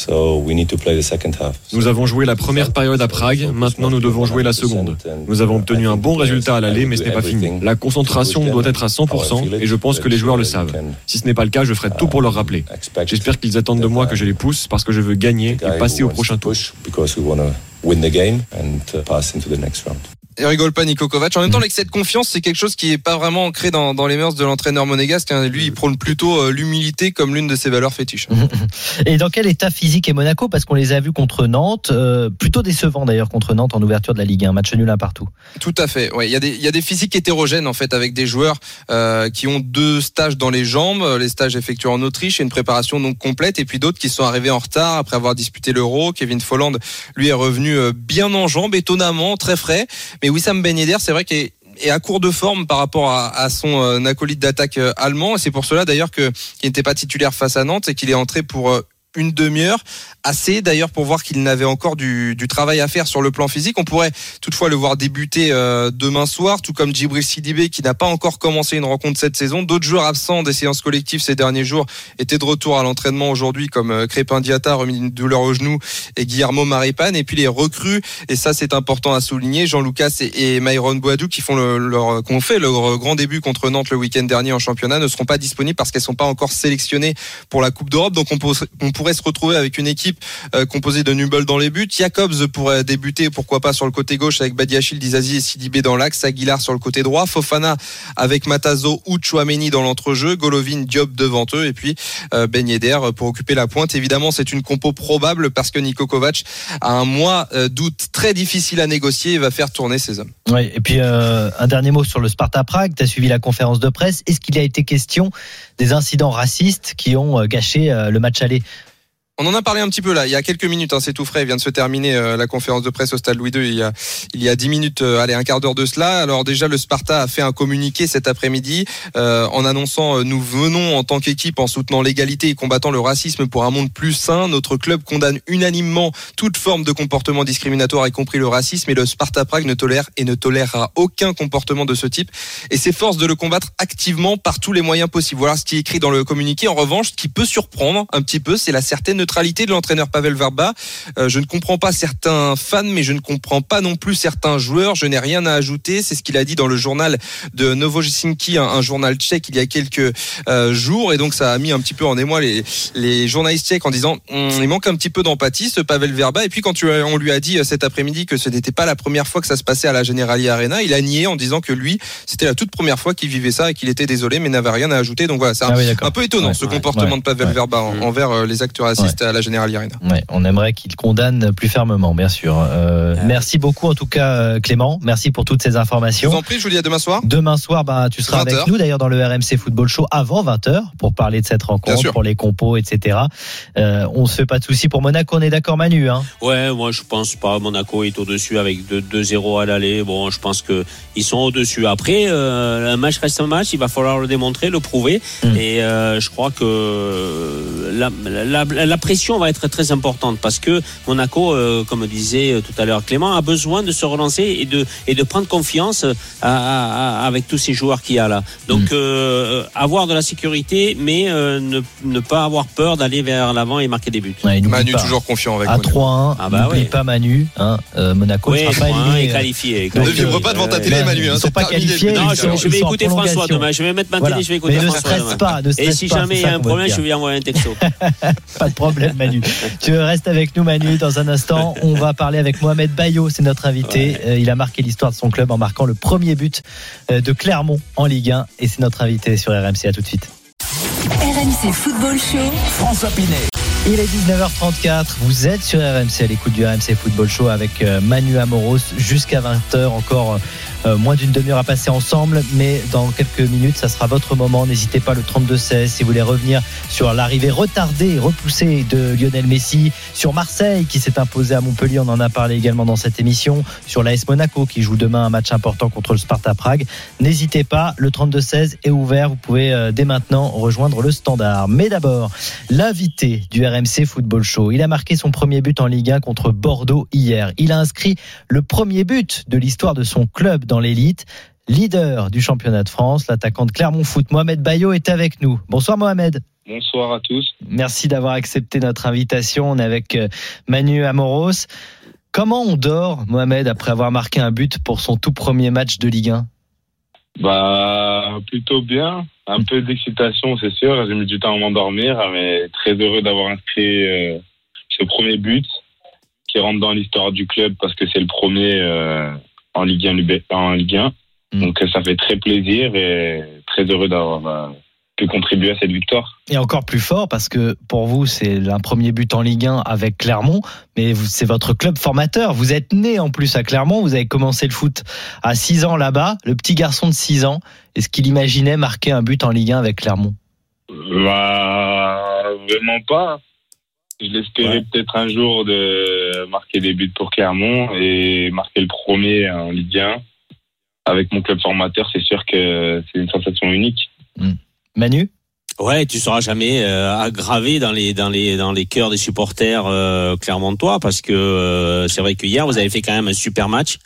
So we need to play the second half. Nous avons joué la première période à Prague, maintenant nous devons jouer la seconde. Nous avons obtenu un bon résultat à l'aller, mais ce n'est pas fini. La concentration doit être à 100% et je pense que les joueurs le savent. Si ce n'est pas le cas, je ferai tout pour leur rappeler. J'espère qu'ils attendent de moi que je les pousse parce que je veux gagner et passer au prochain tour. Et rigole pas Niko Kovac. En même temps, l'excès de confiance, c'est quelque chose qui est pas vraiment ancré dans, dans les mœurs de l'entraîneur monégasque. hein. Lui, il prône plutôt euh, l'humilité comme l'une de ses valeurs fétiches. Et dans quel état physique est Monaco? Parce qu'on les a vus contre Nantes, euh, plutôt décevant d'ailleurs contre Nantes en ouverture de la Ligue 1, match nul un partout. Tout à fait. Ouais, il y a des il y a des physiques hétérogènes en fait avec des joueurs euh, qui ont deux stages dans les jambes, les stages effectués en Autriche et une préparation donc complète, et puis d'autres qui sont arrivés en retard après avoir disputé l'Euro. Kevin Folland, lui, est revenu bien en jambes, étonnamment, très frais. Mais Wissam Ben Yedder, c'est vrai qu'il est à court de forme par rapport à, son euh, acolyte d'attaque euh, allemand. Et c'est pour cela d'ailleurs qu'il n'était pas titulaire face à Nantes et qu'il est entré pour euh, une demi-heure, assez d'ailleurs pour voir qu'il n'avait encore du, travail à faire sur le plan physique. On pourrait toutefois le voir débuter euh, demain soir, tout comme Djibril Sidibé qui n'a pas encore commencé une rencontre cette saison. D'autres joueurs absents des séances collectives ces derniers jours étaient de retour à l'entraînement aujourd'hui, comme euh, Crépin Diata, remis d'une douleur au genou, et Guillermo Maripane. Et puis les recrues, et ça c'est important à souligner, Jean Lucas et, et Myron Boadou qui font le, leur, qui ont fait leur grand début contre Nantes le week-end dernier en championnat ne seront pas disponibles parce qu'elles sont pas encore sélectionnées pour la Coupe d'Europe. Donc on, peut- pourrait se retrouver avec une équipe euh, composée de Nubel dans les buts. Jacobs pourrait débuter, pourquoi pas, sur le côté gauche avec Badiachil, Dizazi et Sidibé dans l'axe. Aguilar sur le côté droit. Fofana avec Matazo ou Chouameni dans l'entrejeu. Golovin, Diop devant eux. Et puis euh, Ben pour occuper la pointe. Évidemment, c'est une compo probable parce que Niko Kovac a un mois euh, d'août très difficile à négocier et va faire tourner ses hommes. Ouais, et puis un dernier mot sur le Sparta Prague. Tu as suivi la conférence de presse. Est-ce qu'il a été question des incidents racistes qui ont gâché le match aller On en a parlé un petit peu là, il y a quelques minutes, hein, c'est tout frais, il vient de se terminer euh, la conférence de presse au stade Louis II il y a, il y a 10 minutes, euh, allez, un quart d'heure de cela. Alors déjà, le Sparta a fait un communiqué cet après-midi euh, en annonçant euh, Nous venons en tant qu'équipe en soutenant l'égalité et combattant le racisme pour un monde plus sain. Notre club condamne unanimement toute forme de comportement discriminatoire, y compris le racisme, et le Sparta Prague ne tolère et ne tolérera aucun comportement de ce type et s'efforce de le combattre activement par tous les moyens possibles. Voilà ce qui est écrit dans le communiqué. En revanche, ce qui peut surprendre un petit peu, c'est la certaine neutralité de l'entraîneur Pavel Verba. Euh, je ne comprends pas certains fans, mais je ne comprends pas non plus certains joueurs. Je n'ai rien à ajouter. C'est ce qu'il a dit dans le journal de Novojisinki, un, un journal tchèque, il y a quelques euh, jours. Et donc, ça a mis un petit peu en émoi les, les journalistes tchèques en disant Hum, il manque un petit peu d'empathie, ce Pavel Verba. Et puis, quand tu, on lui a dit euh, cet après-midi que ce n'était pas la première fois que ça se passait à la Generali Arena, il a nié en disant que lui, c'était la toute première fois qu'il vivait ça et qu'il était désolé, mais n'avait rien à ajouter. Donc voilà, c'est un, Ah oui, d'accord. un peu étonnant Ouais, ce ouais, comportement ouais, de Pavel. Verba en- Mm. envers euh, les acteurs à la Generali Arena. Ouais, on aimerait qu'il condamne plus fermement, bien sûr. Euh, Merci beaucoup en tout cas, euh, Clément. Merci pour toutes ces Je vous informations. en prie, je vous dis à demain soir. Demain soir, bah, tu seras 20 avec nous d'ailleurs dans le RMC Football Show avant 20h pour parler de cette rencontre, pour les compos, etc. Euh, on se fait pas de soucis pour Monaco, on est d'accord Manu hein? Ouais, moi je pense pas. Monaco est au-dessus avec 2 2-0 à l'aller. Bon, je pense que ils sont au-dessus. Après, euh, un match reste un match. Il va falloir le démontrer, le prouver. Mm. Et euh, je crois que la, la, la, la pression va être très importante parce que Monaco, euh, comme disait tout à l'heure Clément, a besoin de se relancer et de et de prendre confiance à- à- à- avec tous ces joueurs qu'il y a là. Donc Mm. euh, avoir de la sécurité, mais euh, ne, ne pas avoir peur d'aller vers l'avant et marquer des buts. Ouais, Manu pas. toujours confiant avec À Monaco. 3-1, Ah bah n'oublie ouais. pas Manu. Hein, euh, Monaco Oui, ne sera pas point, éliminé. est qualifié. Ne vibre euh, pas devant ta euh, télé, Manu. ils hein, sont pas qualifiés, Non, je, vais écouter François demain. Je vais mettre ma Voilà. télé, je vais écouter Mais ne François stresse demain. pas, ne Et si pas, jamais il y a un problème, je vais envoyer un texto. Pas de problème, Manu. tu restes avec nous, Manu. Dans un instant, on va parler avec Mohamed Bayo. C'est notre invité. Euh, il a marqué l'histoire de son club en marquant le premier but euh, de Clermont en Ligue 1. Et c'est notre invité sur RMC. À tout de suite. RMC Football Show. François Pinet. Il est 19h34. Vous êtes sur RMC à l'écoute du RMC Football Show avec euh, Manu Amoros jusqu'à 20h. Encore euh, moins d'une demi-heure à passer ensemble. Mais dans quelques minutes, ça sera votre moment. N'hésitez pas le 32-16 si vous voulez revenir sur l'arrivée retardée et repoussée de Lionel Messi, sur Marseille qui s'est imposé à Montpellier. On en a parlé également dans cette émission. Sur l'AS Monaco qui joue demain un match important contre le Sparta Prague. N'hésitez pas. Le 32-16 est ouvert. Vous pouvez euh, dès maintenant rejoindre le standard. Mais d'abord, l'invité du RMC Football Show. Il a marqué son premier but en Ligue 1 contre Bordeaux hier. Il a inscrit le premier but de l'histoire de son club dans l'élite. Leader du championnat de France, l'attaquant de Clermont Foot, Mohamed Bayo, est avec nous. Bonsoir Mohamed. Bonsoir à tous. Merci d'avoir accepté notre invitation. On est avec euh, Manu Amoros. Comment on dort, Mohamed, après avoir marqué un but pour son tout premier match de Ligue 1 Bah, plutôt bien. Un peu d'excitation, c'est sûr. J'ai mis du temps à m'endormir, mais très heureux d'avoir inscrit euh, ce premier but qui rentre dans l'histoire du club parce que c'est le premier euh, en Ligue 1. Lubé- En Ligue 1. Mm. Donc, euh, ça fait très plaisir et très heureux d'avoir euh, pu contribuer à cette victoire. Et encore plus fort parce que pour vous, c'est un premier but en Ligue 1 avec Clermont, mais c'est votre club formateur. Vous êtes né en plus à Clermont, vous avez commencé le foot à 6 ans là-bas. Le petit garçon de 6 ans, est-ce qu'il imaginait marquer un but en Ligue 1 avec Clermont? Bah, vraiment pas. Je l'espérais peut-être un jour de marquer des buts pour Clermont et marquer le premier en Ligue 1. Avec mon club formateur, c'est sûr que c'est une sensation unique. Manu? Ouais, tu seras jamais euh, aggravé dans les dans les dans les cœurs des supporters euh, clermontois parce que euh, c'est vrai que hier vous avez fait quand même un super match.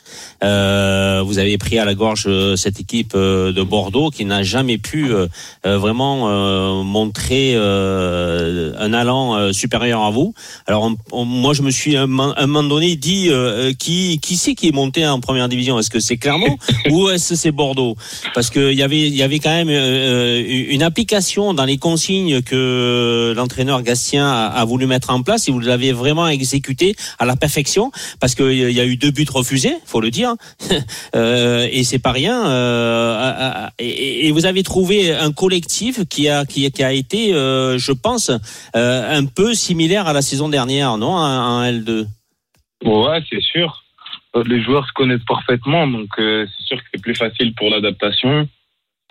Euh, vous avez pris à la gorge euh, cette équipe euh, de Bordeaux qui n'a jamais pu euh, vraiment euh, montrer euh, un allant euh, supérieur à vous. Alors on- on- moi je me suis à un un moment donné dit euh, qui qui c'est qui est monté en première division? Est-ce que c'est Clermont ou est-ce que c'est Bordeaux? Parce que il y avait il y avait quand même euh, une application dans les consignes que l'entraîneur Gastien a, voulu mettre en place et vous l'avez vraiment exécuté à la perfection parce qu'il y a eu deux buts refusés, faut le dire, euh, et c'est pas rien. euh, et, vous avez trouvé un collectif qui a qui, a été, euh, je pense, euh, un peu similaire à la saison dernière, non, en, en L2. Ouais, c'est sûr. Les joueurs se connaissent parfaitement, donc c'est sûr que c'est plus facile pour l'adaptation.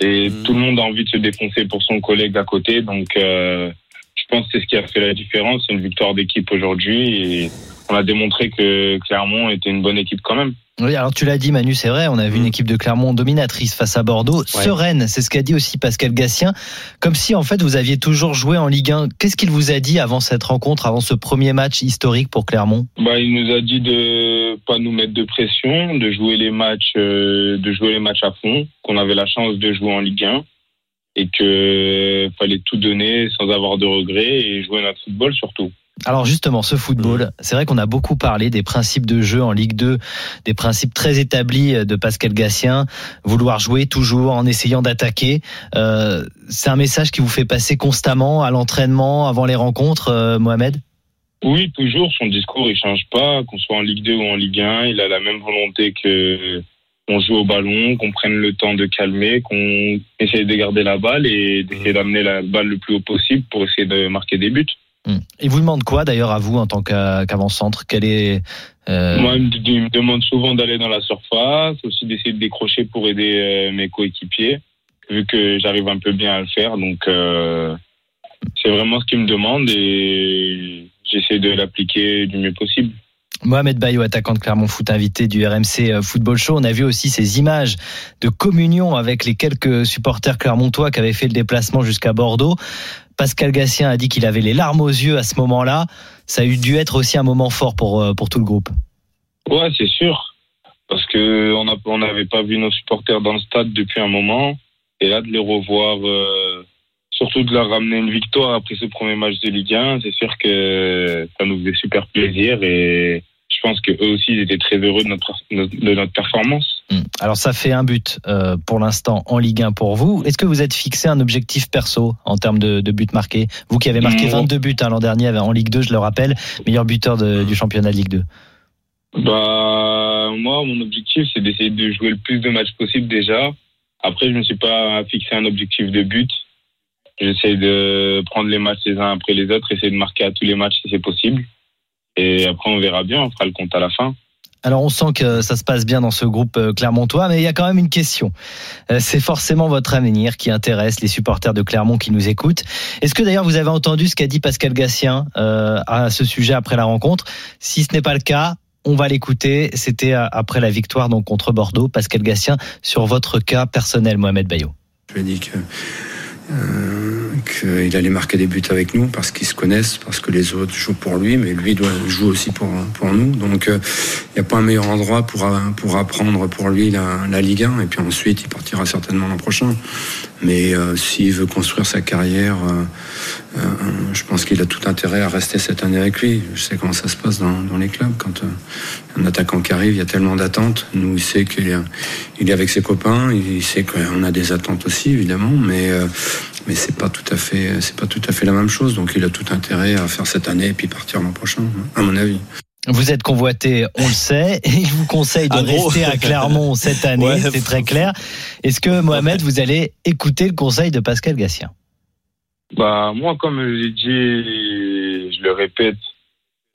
Et Mm. tout le monde a envie de se défoncer pour son collègue à côté. Donc, euh, je pense que c'est ce qui a fait la différence. C'est une victoire d'équipe aujourd'hui. Et on a démontré que Clermont était une bonne équipe quand même. Oui, alors tu l'as dit Manu, c'est vrai, on a vu une équipe de Clermont dominatrice face à Bordeaux, sereine, c'est ce qu'a dit aussi Pascal Gassien, comme si en fait vous aviez toujours joué en Ligue 1. Qu'est-ce qu'il vous a dit avant cette rencontre, avant ce premier match historique pour Clermont? Bah, il nous a dit de pas nous mettre de pression, de jouer les matchs, euh, de jouer les matchs à fond, qu'on avait la chance de jouer en Ligue 1 et que fallait tout donner sans avoir de regrets et jouer notre football surtout. Alors justement, ce football, c'est vrai qu'on a beaucoup parlé des principes de jeu en Ligue 2, des principes très établis de Pascal Gassien, vouloir jouer toujours en essayant d'attaquer. Euh, c'est un message qui vous fait passer constamment à l'entraînement, avant les rencontres, euh, Mohamed? Oui, toujours. Son discours, il change pas. Qu'on soit en Ligue 2 ou en Ligue 1, il a la même volonté que qu'on joue au ballon, qu'on prenne le temps de calmer, qu'on essaye de garder la balle et d'essayer d'amener la balle le plus haut possible pour essayer de marquer des buts. Hmm. Il vous demande quoi d'ailleurs à vous en tant qu'a- qu'avant-centre? Quel est euh, Moi, il me, demande souvent d'aller dans la surface, aussi d'essayer de décrocher pour aider euh, mes coéquipiers, vu que j'arrive un peu bien à le faire. Donc, euh, c'est vraiment ce qu'il me demande et j'essaie de l'appliquer du mieux possible. Mohamed Bayo, attaquant de Clermont Foot, invité du RMC Football Show. On a vu aussi ces images de communion avec les quelques supporters clermontois qui avaient fait le déplacement jusqu'à Bordeaux. Pascal Gassien a dit qu'il avait les larmes aux yeux à ce moment-là. Ça a dû être aussi un moment fort pour, euh, pour tout le groupe. Ouais, c'est sûr. Parce que on a- on n'avait pas vu nos supporters dans le stade depuis un moment. Et là, de les revoir, euh, surtout de leur ramener une victoire après ce premier match de Ligue 1, c'est sûr que ça nous faisait super plaisir. Et je pense qu'eux aussi, ils étaient très heureux de notre, de notre performance. Hmm. Alors ça fait un but euh, pour l'instant en Ligue 1 pour vous. Est-ce que vous êtes fixé un objectif perso en termes de, de buts marqués? Vous qui avez marqué Non. 22 buts hein, l'an dernier en Ligue 2, je le rappelle, meilleur buteur de- du championnat de Ligue 2. Bah, moi, mon objectif, c'est d'essayer de jouer le plus de matchs possible déjà. Après, je ne me suis pas fixé un objectif de but. J'essaie de prendre les matchs les uns après les autres, essayer de marquer à tous les matchs si c'est possible. Et après, on verra bien, on fera le compte à la fin. Alors on sent que ça se passe bien dans ce groupe euh, clermontois, mais il y a quand même une question. Euh, C'est forcément votre avenir qui intéresse les supporters de Clermont qui nous écoutent. Est-ce que d'ailleurs vous avez entendu ce qu'a dit Pascal Gassien euh, à ce sujet après la rencontre? Si ce n'est pas le cas, on va l'écouter. C'était après la victoire donc contre Bordeaux. Pascal Gassien sur votre cas personnel, Mohamed Bayo. Je lui ai dit que euh, qu'il allait marquer des buts avec nous parce qu'ils se connaissent, parce que les autres jouent pour lui, mais lui doit jouer aussi pour, nous. Donc il n'y a pas un meilleur endroit pour, euh, pour apprendre pour lui la, la Ligue 1 et puis ensuite il partira certainement l'an prochain. Mais euh, s'il veut construire sa carrière, euh, euh, je pense qu'il a tout intérêt à rester cette année avec lui. Je sais comment ça se passe dans, les clubs. Quand un attaquant qui arrive, il y a tellement d'attentes. Nous, il sait qu'il est, avec ses copains. Il sait qu'on a des attentes aussi, évidemment. Mais, mais c'est pas tout à fait, pas tout à fait la même chose. Donc, il a tout intérêt à faire cette année et puis partir l'an prochain, à mon avis. Vous êtes convoité, on le sait, et il vous conseille de gros. rester à Clermont cette année, Ouais. c'est très clair. Est-ce que Mohamed, vous allez écouter le conseil de Pascal Gassien? Bah, moi, comme je l'ai dit, je le répète,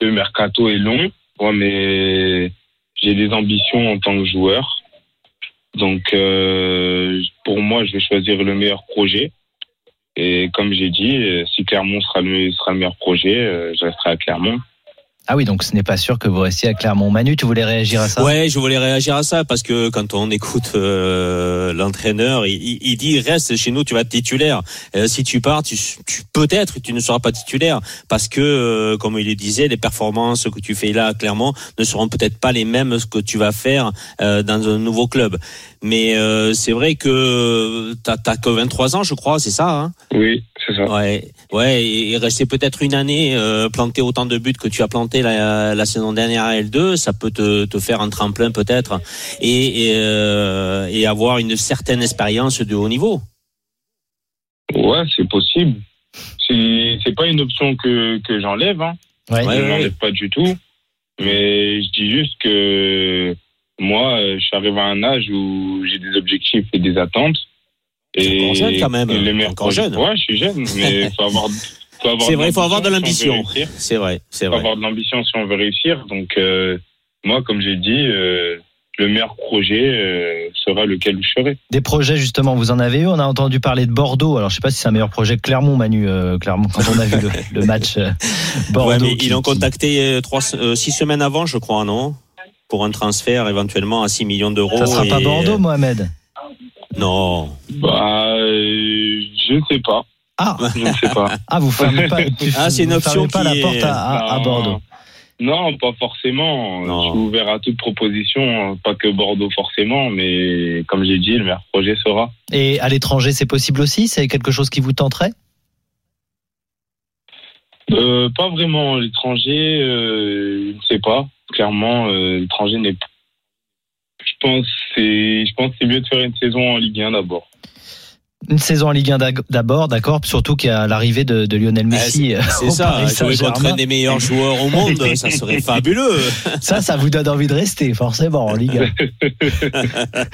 le mercato est long. Moi, mais j'ai des ambitions en tant que joueur. Donc, euh, pour moi, je vais choisir le meilleur projet. Et comme j'ai dit, si Clermont sera le, sera le meilleur projet, euh, je resterai à Clermont. Ah oui, donc ce n'est pas sûr que vous restiez à Clermont. Manu, tu voulais réagir à ça? Ouais, je voulais réagir à ça parce que quand on écoute euh, l'entraîneur, il, dit reste chez nous, tu vas être titulaire. Euh, si tu pars, tu, tu- peut-être tu ne seras pas titulaire parce que, euh, comme il le disait, les performances que tu fais là clairement ne seront peut-être pas les mêmes que tu vas faire dans un nouveau club. Mais euh, c'est vrai que t'as t'as que 23 ans, je crois, c'est ça. Hein? Oui, c'est ça. Ouais, ouais, et et rester peut-être une année euh, planter autant de buts que tu as planté la, la saison dernière à L2, ça peut te, te faire un tremplin peut-être et, et, euh, et avoir une certaine expérience de haut niveau. Ouais, c'est possible. C'est c'est pas une option que, que j'enlève. Hein. Ouais. je Ouais, ouais, l'enlève pas du tout. Mais je dis juste que moi, euh, je suis arrivé à un âge où j'ai des objectifs et des attentes. T'es encore jeune, quand même. et les meilleurs encore projets- jeune. Ouais, je suis jeune, mais il faut avoir, faut avoir C'est vrai, il faut avoir de l'ambition si. C'est vrai, c'est faut vrai. avoir de l'ambition si on veut réussir. Donc, euh, moi, comme j'ai dit, euh, le meilleur projet euh, sera lequel je serai. Des projets, justement, vous en avez eu? On a entendu parler de Bordeaux. Alors, je sais pas si c'est un meilleur projet que Clermont, Manu, euh, Clermont, quand on a vu le, le match euh, Bordeaux. Ouais, mais qui- ils l'ont contacté trois, euh, six semaines avant, je crois, non? Pour un transfert éventuellement à 6 millions d'euros. Ça sera pas Bordeaux, Mohamed Non. Bah, euh, je ne sais pas. Ah, Je ne sais pas. ah vous fermez pas, tu- Ah, c'est une option pas qui la porte est- à, à- à Non. Bordeaux. Non, pas forcément. Non. Je suis ouvert à toute proposition, pas que Bordeaux forcément, mais comme j'ai dit, le meilleur projet sera. Et à l'étranger, c'est possible aussi? C'est quelque chose qui vous tenterait? Euh, pas vraiment. L'étranger, euh, je ne sais pas. Clairement, euh, l'étranger n'est. Je pense c'est, je pense c'est mieux de faire une saison en Ligue 1 d'abord. Une saison en Ligue 1 d'ag- d'abord, d'accord, surtout qu'il y a l'arrivée de, de Lionel Messi. euh, C'est au ça, Paris jouer contre un des meilleurs joueurs au monde, ça serait fabuleux. Ça, ça vous donne envie de rester, forcément, en Ligue 1. Par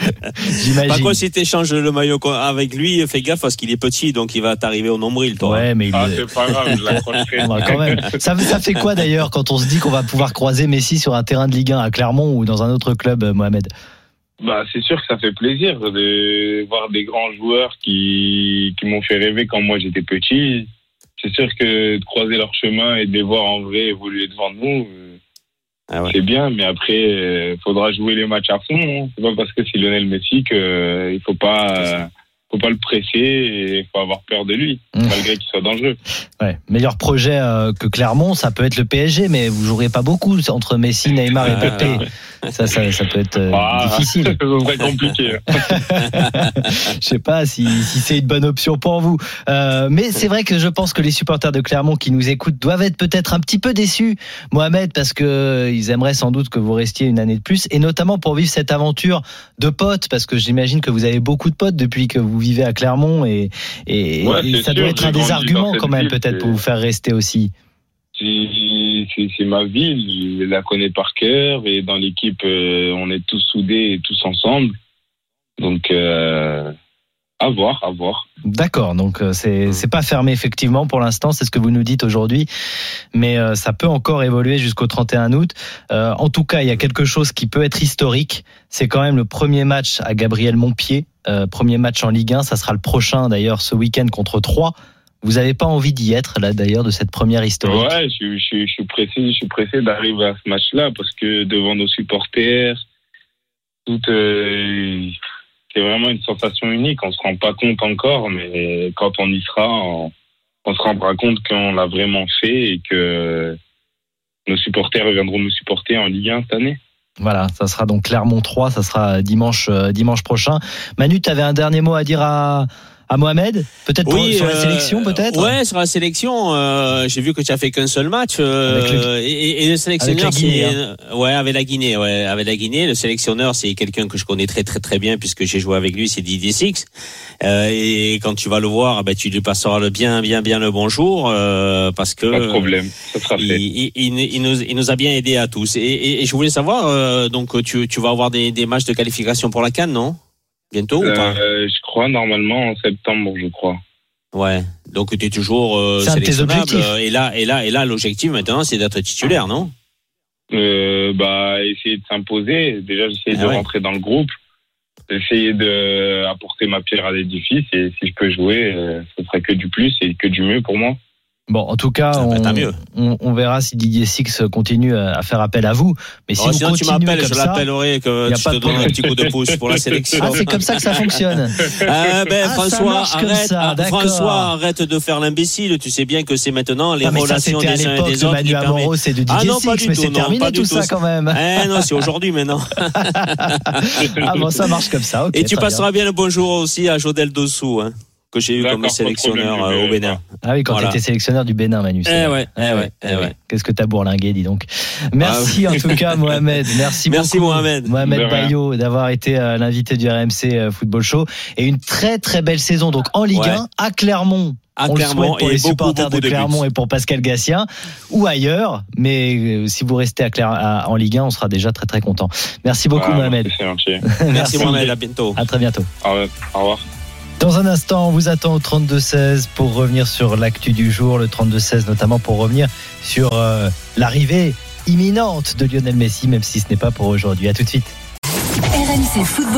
J'imagine. contre, si tu échanges le maillot avec lui, fais gaffe parce qu'il est petit, donc il va t'arriver au nombril, toi. Ouais, mais il Ah, c'est pas grave, je l'accrocherai. Bon, quand même. Ça, ça fait quoi d'ailleurs quand on se dit qu'on va pouvoir croiser Messi sur un terrain de Ligue 1 à Clermont ou dans un autre club, euh, Mohamed? Bah, c'est sûr que ça fait plaisir de voir des grands joueurs qui, qui m'ont fait rêver quand moi j'étais petit. C'est sûr que de croiser leur chemin et de les voir en vrai évoluer devant nous, euh, Ah ouais. c'est bien. Mais après, il faudra jouer les matchs à fond. hein. C'est pas parce que c'est Lionel Messi qu'il il faut pas, euh, faut pas le presser et il faut avoir peur de lui, Mmh. malgré qu'il soit dangereux. Ouais, meilleur projet euh, que Clermont, ça peut être le PSG, mais vous jouerez pas beaucoup entre Messi, Neymar et Pépé. Ça, ça, ça peut être euh, Ah, difficile. ça serait compliqué. Je sais pas si, si c'est une bonne option pour vous. Euh, mais c'est vrai que je pense que les supporters de Clermont qui nous écoutent doivent être peut-être un petit peu déçus, Mohamed, parce que ils aimeraient sans doute que vous restiez une année de plus, et notamment pour vivre cette aventure de potes, parce que j'imagine que vous avez beaucoup de potes depuis que vous vivez à Clermont, et, et, Ouais, et c'est ça sûr, doit être un des arguments quand même, peut-être, pour vous faire rester aussi. C'est ma ville, je la connais par cœur et dans l'équipe, euh, on est tous soudés et tous ensemble. Donc, euh, à voir, à voir. D'accord, donc euh, c'est c'est pas fermé effectivement pour l'instant, c'est ce que vous nous dites aujourd'hui, mais euh, ça peut encore évoluer jusqu'au 31 août. Euh, en tout cas, il y a quelque chose qui peut être historique, c'est quand même le premier match à Gabriel Montpied, euh, premier match en Ligue 1, ça sera le prochain d'ailleurs ce week-end contre 3. Vous n'avez pas envie d'y être là d'ailleurs de cette première historique? Ouais, je, suis- je, suis- je suis pressé, je suis pressé d'arriver à ce match-là parce que devant nos supporters, tout, euh, c'est vraiment une sensation unique. On se rend pas compte encore, mais quand on y sera, on, se rendra compte qu'on l'a vraiment fait et que nos supporters viendront nous supporter en Ligue 1 cette année. Voilà, ça sera donc Clermont 3, ça sera dimanche euh, dimanche prochain. Manu, tu avais un dernier mot à dire à à Mohamed Peut-être pour- sur la euh, sélection, peut-être Ouais, sur la sélection. euh, J'ai vu que tu as fait qu'un seul match. euh, Avec le- et, et- le sélectionneur, Avec la Guinée, hein. c'est ouais, avec la Guinée, ouais, avec la Guinée. Le sélectionneur, c'est quelqu'un que je connais très très très bien puisque j'ai joué avec lui. C'est Didier Six. Euh, et quand tu vas le voir, ben tu lui passeras le bien bien bien le bonjour euh, parce que Pas de problème, ça sera il, fait. il- il- il nous, il nous a bien aidé à tous. Et, et- et je voulais savoir, euh, donc tu, tu vas avoir des, des matchs de qualification pour la Cannes, non? Bientôt ou pas Euh, je crois normalement en septembre, je crois. Ouais. Donc tu es toujours euh, C'est un de tes sélectionnable. euh, Et là, et là, et là, l'objectif maintenant, c'est d'être titulaire, non? Euh, bah, essayer de s'imposer. Déjà, j'essaie Ah de ouais. rentrer dans le groupe, essayer de apporter ma pierre à l'édifice. Et si je peux jouer, euh, ce serait que du plus et que du mieux pour moi. Bon, en tout cas, Ah on, verra si Didier Six continue à faire appel à vous. Mais si Oh, vous Sinon, tu m'appelles, je ça, l'appellerai, que tu pas te donnes un petit coup de pouce pour la sélection. ah, c'est comme ça que ça fonctionne. Ah, ben, Ah, ça François, arrête, ça, ah, d'accord. François, arrête de faire l'imbécile. Tu sais bien que c'est maintenant les Ah, ça, relations à des uns et des de autres. Manu Amoros et de Ah Didier non, pas Six, du mais c'est non, terminé pas du tout ça quand même. Eh non, c'est aujourd'hui maintenant. Ah bon, ça marche comme ça. Et tu passeras bien le bonjour aussi à Jodel Dossou, hein, que j'ai eu comme sélectionneur euh, au Bénin. Ah oui, quand Voilà. tu étais sélectionneur du Bénin, Manu. Eh vrai. ouais, eh ouais, eh ouais. Qu'est-ce que t'as bourlingué, dis donc. Merci Ah en tout cas, Mohamed. Merci, Merci, beaucoup, Mohamed. Mohamed. Bayo, d'avoir été euh, l'invité du RMC euh, Football Show. Et une très très belle saison, donc en Ligue Ouais. 1, à Clermont. À On le Clermont souhaite pour et les beaucoup, supporters beaucoup de de buts. Clermont et pour Pascal Gassien ou ailleurs. Mais euh, si vous restez à à- en Ligue 1, on sera déjà très très content. Merci beaucoup, Ah, Mohamed. Merci Mohamed, à bientôt. À très bientôt. Au revoir. Dans un instant, on vous attend au 32-16 pour revenir sur l'actu du jour, le 32-16 notamment pour revenir sur euh, l'arrivée imminente de Lionel Messi, même si ce n'est pas pour aujourd'hui. À tout de suite.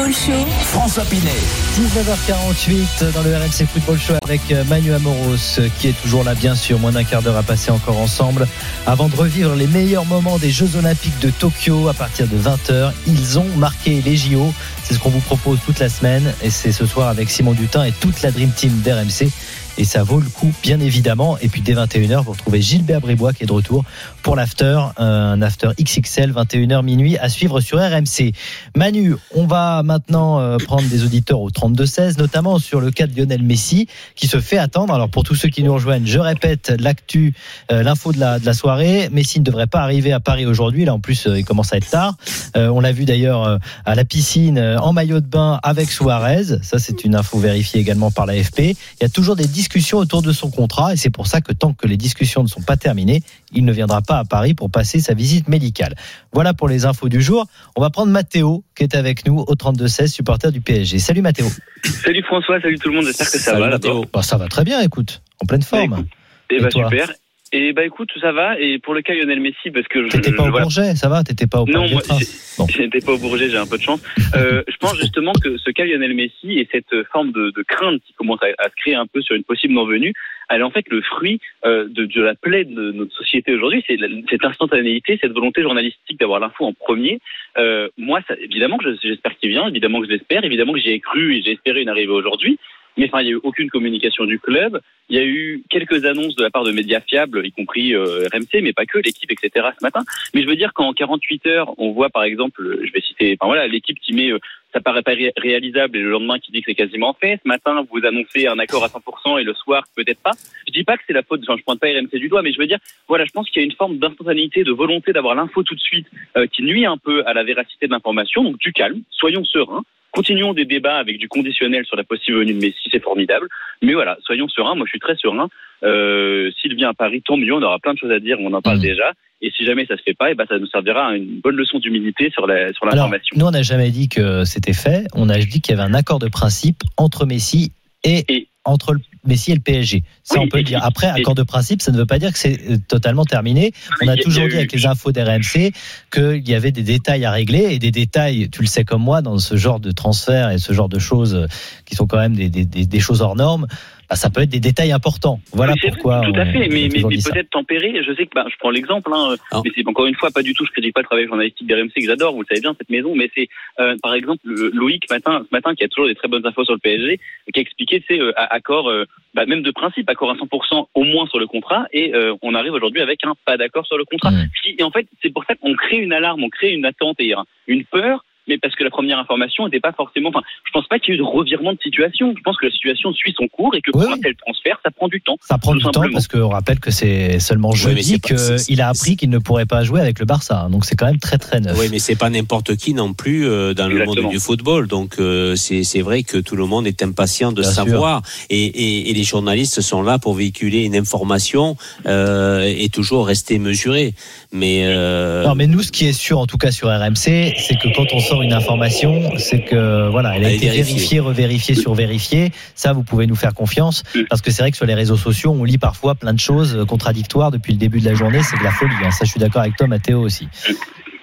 Football Show. François Pinet. 19h48 dans le RMC Football Show avec euh, Manu Amoros euh, qui est toujours là bien sûr, moins d'un quart d'heure à passer encore ensemble avant de revivre les meilleurs moments des Jeux Olympiques de Tokyo à partir de 20h. Ils ont marqué les JO, c'est ce qu'on vous propose toute la semaine et c'est ce soir avec Simon Dutin et toute la Dream Team d'RMC et ça vaut le coup, bien évidemment. Et puis dès 21h, vous retrouvez Gilbert Bribois qui est de retour pour l'after, un after XXL, 21h minuit à suivre sur RMC. Manu, on va maintenant euh, prendre des auditeurs au 32-16, notamment sur le cas de Lionel Messi qui se fait attendre. Alors pour tous ceux qui nous rejoignent, je répète l'actu, euh, l'info de la, soirée. Messi ne devrait pas arriver à Paris aujourd'hui. Là en plus, euh, il commence à être tard. On l'a vu d'ailleurs à la piscine en maillot de bain avec Suarez. Ça, c'est une info vérifiée également par l'AFP. Il y a toujours des discussions autour de son contrat et c'est pour ça que tant que les discussions ne sont pas terminées, il ne viendra pas à Paris pour passer sa visite médicale. Voilà pour les infos du jour. On va prendre Mathéo qui est avec nous au 32-16, supporter du PSG. Salut Mathéo. Salut François, salut tout le monde, j'espère que ça va d'abord. Bah, ça va très bien, écoute, en pleine forme. Et, Et bah toi super. Et bah écoute, ça va. Et pour le cas Lionel Messi, parce que je. T'étais pas au voilà. Bourget, ça va? T'étais pas au Non, Parc moi, j'étais pas au Bourget, j'ai un peu de chance. Euh, je pense justement que ce cas Lionel Messi et cette forme de, de crainte qui commence à, à se créer un peu sur une possible non-venue, elle est en fait le fruit euh, de, de la plaie de notre société aujourd'hui. C'est cette instantanéité, cette volonté journalistique d'avoir l'info en premier. Euh, moi, ça, évidemment j'espère qu'il vient, évidemment que je l'espère, évidemment que j'y ai cru et j'ai espéré une arrivée aujourd'hui. Mais enfin, il n'y a eu aucune communication du club. Il y a eu quelques annonces de la part de médias fiables, y compris euh, RMC, mais pas que, l'équipe, etc. ce matin. Mais je veux dire qu'en 48 heures, on voit par exemple, je vais citer, enfin voilà, l'équipe qui met, euh, ça paraît pas ré- réalisable, et le lendemain qui dit que c'est quasiment fait. Ce matin, vous annoncez un accord à 100% et le soir peut-être pas. Je dis pas que c'est la faute, enfin, je pointe pas RMC du doigt, mais je veux dire, voilà, je pense qu'il y a une forme d'instantanéité, de volonté d'avoir l'info tout de suite, euh, qui nuit un peu à la véracité de l'information. Donc du calme, soyons sereins. Continuons des débats avec du conditionnel sur la possible venue de Messi, c'est formidable. Mais voilà, soyons sereins. Moi, je suis très serein. Euh, S'il vient à Paris, tant mieux. On aura plein de choses à dire. On en parle déjà. Et si jamais ça se fait pas, et ben ça nous servira à une bonne leçon d'humilité sur la sur l'information. nous, on n'a jamais dit que c'était fait. On a dit qu'il y avait un accord de principe entre Messi et, entre le Messi et le PSG. Ça, Oui, on peut le dire. Après, accord de principe, ça ne veut pas dire que c'est euh, totalement terminé. On Mais a toujours dit avec les infos d'RMC qu'il y avait des détails à régler et des détails, tu le sais comme moi, dans ce genre de transfert et ce genre de choses euh, qui sont quand même des, des- des- des choses hors normes. Bah, ça peut être des détails importants. Voilà pourquoi. Tout à on- fait, on mais, mais, mais peut-être tempéré. Je sais que bah, je prends l'exemple, hein, mais c'est encore une fois pas du tout. Je critique pas le travail journalistique d'RMC que j'adore. Vous le savez bien cette maison, mais c'est euh, par exemple le- Loïc matin, ce matin qui a toujours des très bonnes infos sur le PSG, qui a expliqué, c'est euh, à- accord, euh, bah, même de principe, accord à 100% au moins sur le contrat, et euh, on arrive aujourd'hui avec un pas d'accord sur le contrat. Et en fait, c'est pour ça qu'on crée une alarme, on crée une attente et un- une peur. Mais parce que la première information n'était pas forcément. Enfin, je pense pas qu'il y ait eu de revirement de situation. Je pense que la situation suit son cours et que pour un tel transfert, ça prend du temps. Ça prend du temps parce qu'on rappelle que c'est seulement jeudi c'est- qu'il a appris qu'il ne pourrait pas jouer avec le Barça. Donc c'est quand même très très neuf. Oui, mais c'est pas n'importe qui non plus euh, dans le monde du football. Donc euh, c'est c'est vrai que tout le monde est impatient de Bien savoir, et, et, et les journalistes sont là pour véhiculer une information euh, et toujours rester mesurés. Mais euh, Non, mais nous, ce qui est sûr, en tout cas sur RMC, c'est que quand on sort une information, c'est que voilà, elle a été vérifiée. vérifiée, revérifiée, survérifiée. Ça, vous pouvez nous faire confiance, parce que c'est vrai que sur les réseaux sociaux, on lit parfois plein de choses euh, contradictoires depuis le début de la journée. C'est de la folie. hein. Ça, je suis d'accord avec toi, Mathéo aussi.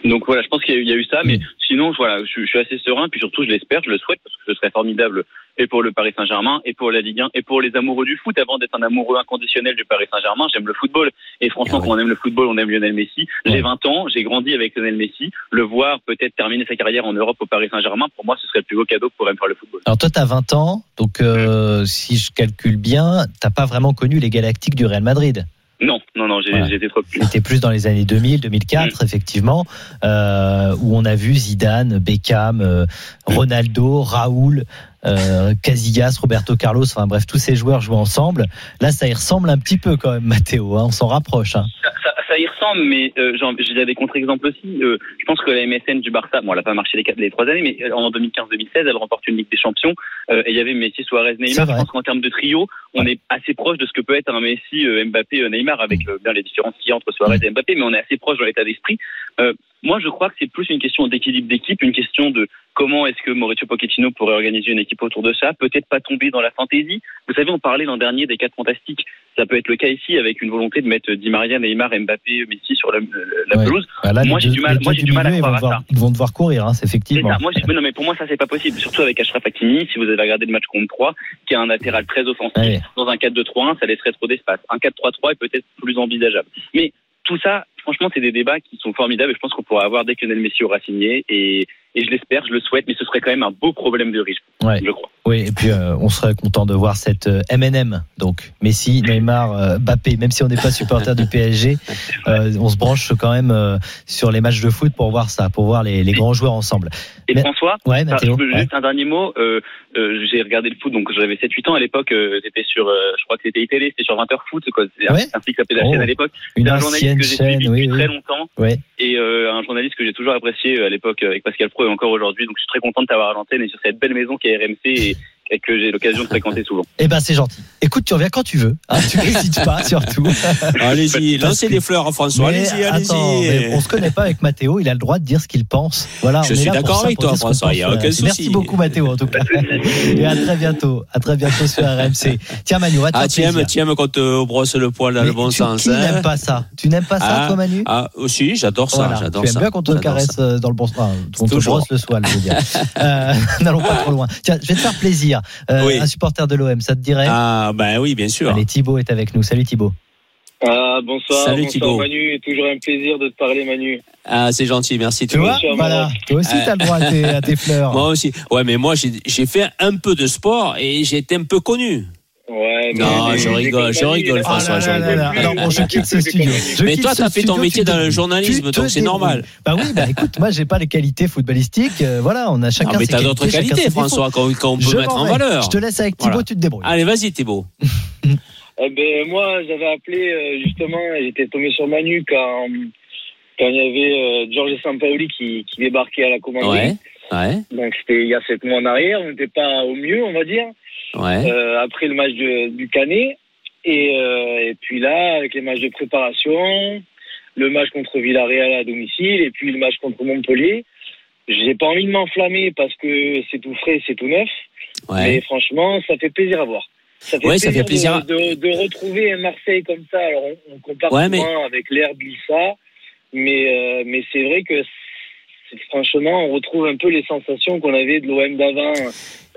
Donc voilà, je pense qu'il y, a eu- il y a eu ça, mais sinon, voilà, je, je suis assez serein, puis surtout, je l'espère, je le souhaite, parce que ce serait formidable et pour le Paris Saint-Germain, et pour la Ligue 1, et pour les amoureux du foot. Avant d'être un amoureux inconditionnel du Paris Saint-Germain, j'aime le football. Et franchement, quand on aime le football, on aime Lionel Messi. J'ai 20 ans, j'ai grandi avec Lionel Messi. Le voir peut-être terminer sa carrière en Europe au Paris Saint-Germain, pour moi, ce serait le plus beau cadeau que pourrait me faire le football. Alors toi, tu as 20 ans, donc euh, si je calcule bien, t'as pas vraiment connu les Galactiques du Real Madrid. Non, non, non, Voilà. j'étais trop petit. C'était plus dans les années 2000, 2004, effectivement, euh, où on a vu Zidane, Beckham, euh, Ronaldo, Raoul, euh, Casillas, Roberto Carlos, enfin bref, tous ces joueurs jouent ensemble. Là, ça y ressemble un petit peu quand même, Mathéo. hein, on s'en rapproche. hein. ça, ça- ça y ressemble, mais euh, j'ai des contre-exemples aussi. Euh, je pense que la MSN du Barça, bon, elle n'a pas marché les, quatre- les trois années, mais en 2015-2016, elle remporte une Ligue des Champions. euh, et il y avait Messi, Suarez, Neymar. Je pense qu'en termes de trio, on est assez proche de ce que peut être un Messi, euh, Mbappé, Neymar, avec euh, bien les différences qu'il y a entre Suarez et Mbappé, mais on est assez proche dans l'état d'esprit. Moi, je crois que c'est plus une question d'équilibre d'équipe, une question de comment est-ce que Mauricio Pochettino pourrait organiser une équipe autour de ça. Peut-être pas tomber dans la fantaisie. Vous savez, on parlait l'an dernier des quatre fantastiques. Ça peut être le cas ici avec une volonté de mettre Di Maria, Neymar, Mbappé, Messi sur la, la Ouais. pelouse. Bah là, moi, j'ai du mal, moi, j'ai du mal à milieu, ils vont croire à devoir- ça. Ils vont devoir courir, hein, c'est effectivement. ça. Moi, non, mais pour moi, ça, c'est pas possible. Surtout avec Achraf Hakimi, si vous avez regardé le match contre 3, qui est un latéral très offensif. Ouais. Dans un 4-2-3-1, ça laisserait trop d'espace. Un 4-3-3 est peut-être plus envisageable. Mais tout ça, franchement, c'est des débats qui sont formidables et je pense qu'on pourra avoir dès que Lionel Messi aura signé. Et, et je l'espère, je le souhaite, mais ce serait quand même un beau problème de risque, Ouais. je crois. Oui, et puis euh, on serait content de voir cette euh, M&M, donc Messi, Neymar, euh, Mbappé. Même si on n'est pas supporter du PSG, euh, on se branche quand même euh, sur les matchs de foot pour voir ça, pour voir les, les grands joueurs ensemble. Et Mais- François, Ouais, Mathéo, ouais. juste un dernier mot. Euh, euh, j'ai regardé le foot, donc j'avais 7-8 ans à l'époque. Euh, c'était sur, euh, je crois que c'était iTélé, c'était sur 20h foot. C'est un truc qui s'appelait la Oh, chaîne à l'époque. une un journaliste ancienne que j'ai chaîne, suivi oui, depuis oui. très longtemps Ouais. Et euh, un journaliste que j'ai toujours apprécié euh, à l'époque avec Pascal Pro et encore aujourd'hui. Donc je suis très content de t'avoir à l'antenne et sur cette belle maison qui est RMC et que j'ai l'occasion de fréquenter souvent. Eh ben c'est gentil. Écoute, tu reviens quand tu veux. hein, tu n'hésites pas, surtout. Allez-y, lancez des fleurs, François. Allez-y, allez-y. on se connaît pas avec Mathéo, il a le droit de dire ce qu'il pense. Voilà, Je on est suis là pour d'accord ça, avec toi, François, pense il y a aucun RMC. Merci souci. beaucoup Mathéo en tout cas. Et à très bientôt. À très bientôt sur RMC. Tiens Manu, on va te Ah, tiens, tiens, quand euh, on brosse le poil dans Mais le bon tu- sens. Qui hein. n'aime pas ça Tu n'aimes pas ça, Ah, toi Manu? Ah, aussi, j'adore ça, Voilà, j'adore tu aimes bien qu'on te J'adore caresse euh, dans le bon sens. on te Toujours. brosse le soil, je veux dire. Euh, N'allons pas trop loin. Tiens, je vais te faire plaisir. Euh, Oui. Un supporter de l'OM, ça te dirait Ah, ben oui, bien sûr. Allez, Thibaut est avec nous. Salut Thibaut. Ah, bonsoir, Salut, bonsoir Thibaut. Manu, toujours un plaisir de te parler Manu. Ah, c'est gentil, merci. Tu vois Voilà. Toi aussi, t'as le droit à tes, à tes fleurs. Moi aussi. Ouais, mais moi, j'ai j'ai fait un peu de sport et j'ai été un peu connu. Ouais, mais- Non, mais- je rigole, je rigole, François, je rigole. bon, je quitte ce studio. Je Mais toi, t'as fait ton métier dans le journalisme, donc c'est normal. Bah oui, bah écoute, moi, j'ai pas les qualités footballistiques. euh, voilà, on a chacun Ah, mais t'as d'autres qualités. François, qu'on Je peut mettre en valeur. Je te laisse avec Thibaut, Voilà. tu te débrouilles. Allez, vas-y, Thibaut. Eh ben, moi, j'avais appelé euh, justement, j'étais tombé sur Manu quand, quand il y avait euh, Georges Sampaoli qui, qui débarquait à la commanderie. Ouais, ouais, Donc c'était il y a sept mois en arrière, on n'était pas au mieux, on va dire, ouais. euh, après le match de- du Canet. Et, euh, et puis là, avec les matchs de préparation, le match contre Villarreal à domicile, et puis le match contre Montpellier, j'ai pas envie de m'enflammer parce que c'est tout frais, c'est tout neuf. ouais. Mais franchement, ça fait plaisir à voir. Ça fait Ouais, ça plaisir, fait plaisir. De, de, de retrouver un Marseille comme ça. Alors, on, on compare Ouais, mais- avec l'air Blissa, mais, euh, mais c'est vrai que franchement, on retrouve un peu les sensations qu'on avait de l'OM d'avant,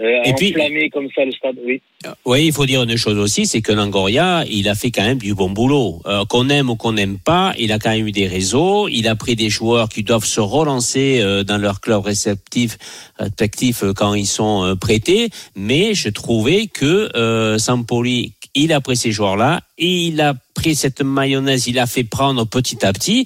Et puis- enflammé comme ça le stade. Oui. Oui, il faut dire une chose aussi, c'est que Langoria, il a fait quand même du bon boulot. Euh, qu'on aime ou qu'on n'aime pas, il a quand même eu des réseaux, il a pris des joueurs qui doivent se relancer euh, dans leur club réceptif, respectif euh, quand ils sont euh, prêtés. Mais je trouvais que euh, Sampoli, il a pris ces joueurs-là et il a pris cette mayonnaise, il a fait prendre petit à petit.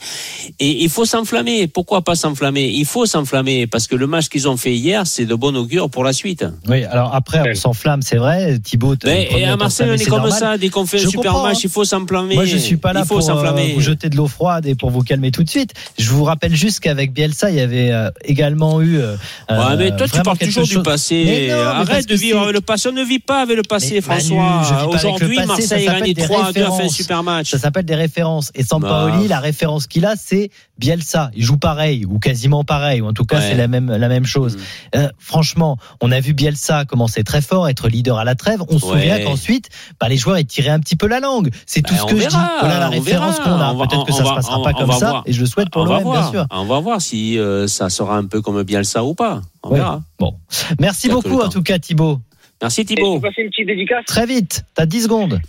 Et il faut s'enflammer. Pourquoi pas s'enflammer? Il faut s'enflammer parce que le match qu'ils ont fait hier, c'est de bon augure pour la suite. Oui, alors après, on s'enflamme, c'est vrai. Thibaut, Mais, et à Marseille, on est comme normal. ça. Dès qu'on fait un Je super comprends, match, hein. il faut s'enflammer. Moi, je suis pas là il faut pour euh, vous jeter de l'eau froide et pour vous calmer tout de suite. Je vous rappelle juste qu'avec Bielsa, il y avait euh, également eu. euh, Ouais, mais toi, tu parles toujours du chose- passé. Non, mais parce Arrête de vivre avec le passé. On ne vit pas avec le passé, Mais François. Aujourd'hui, passé, Marseille a gagné s'appelle des 3 à 2, a fait un super match. Ça s'appelle des références. Et Sampaoli, la référence qu'il a, c'est Bielsa. Il joue pareil, ou quasiment pareil, ou en tout cas, c'est la même, la même chose. Mm. Euh, franchement, on a vu Bielsa commencer très fort, être leader à la trêve. On se Ouais. souvient qu'ensuite, bah, les joueurs, ils tiraient un petit peu la langue. C'est tout Bah, ce que je verra, dis. Voilà la référence qu'on a. Peut-être que ça se va- passera on- pas on comme ça. voir. Et je le souhaite pour l'OM, bien sûr. On va voir si euh, ça sera un peu comme Bielsa ou pas. On Ouais. verra. Bon. Merci beaucoup, en tout cas, Thibaut. Merci je Thibaut. passer une petite dédicace Très vite. T'as 10 secondes.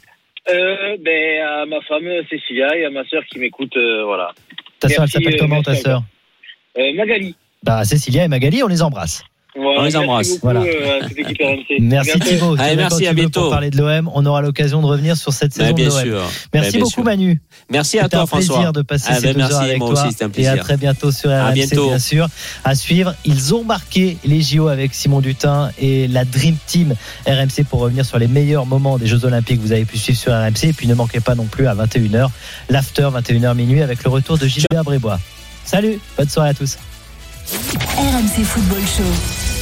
euh, ben, à ma femme Cécilia et à ma sœur qui m'écoute. euh, voilà. Ta sœur, elle s'appelle comment, ta sœur Euh, Magali. Bah, Cécilia et Magali, on les embrasse. On les merci embrasse. beaucoup, Voilà. euh. Merci À bientôt. Thibaut. Allez, merci, à bientôt. Pour parler de l'OM, on aura l'occasion de revenir sur cette saison bien de l'OM. sûr. Merci bien beaucoup sûr. Manu. Merci à C'était toi, un plaisir de passer Ah, ces ben, deux merci, heures avec moi toi. aussi, c'était un Et à très bientôt sur À RMC, bientôt. bien sûr. À suivre, ils ont marqué les JO avec Simon Dutin et la Dream Team RMC pour revenir sur les meilleurs moments des Jeux Olympiques que vous avez pu suivre sur RMC. Et puis ne manquez pas non plus à 21h, l'after 21h minuit avec le retour de Gilbert Brébois. Salut, bonne soirée à tous. RMC Football Show.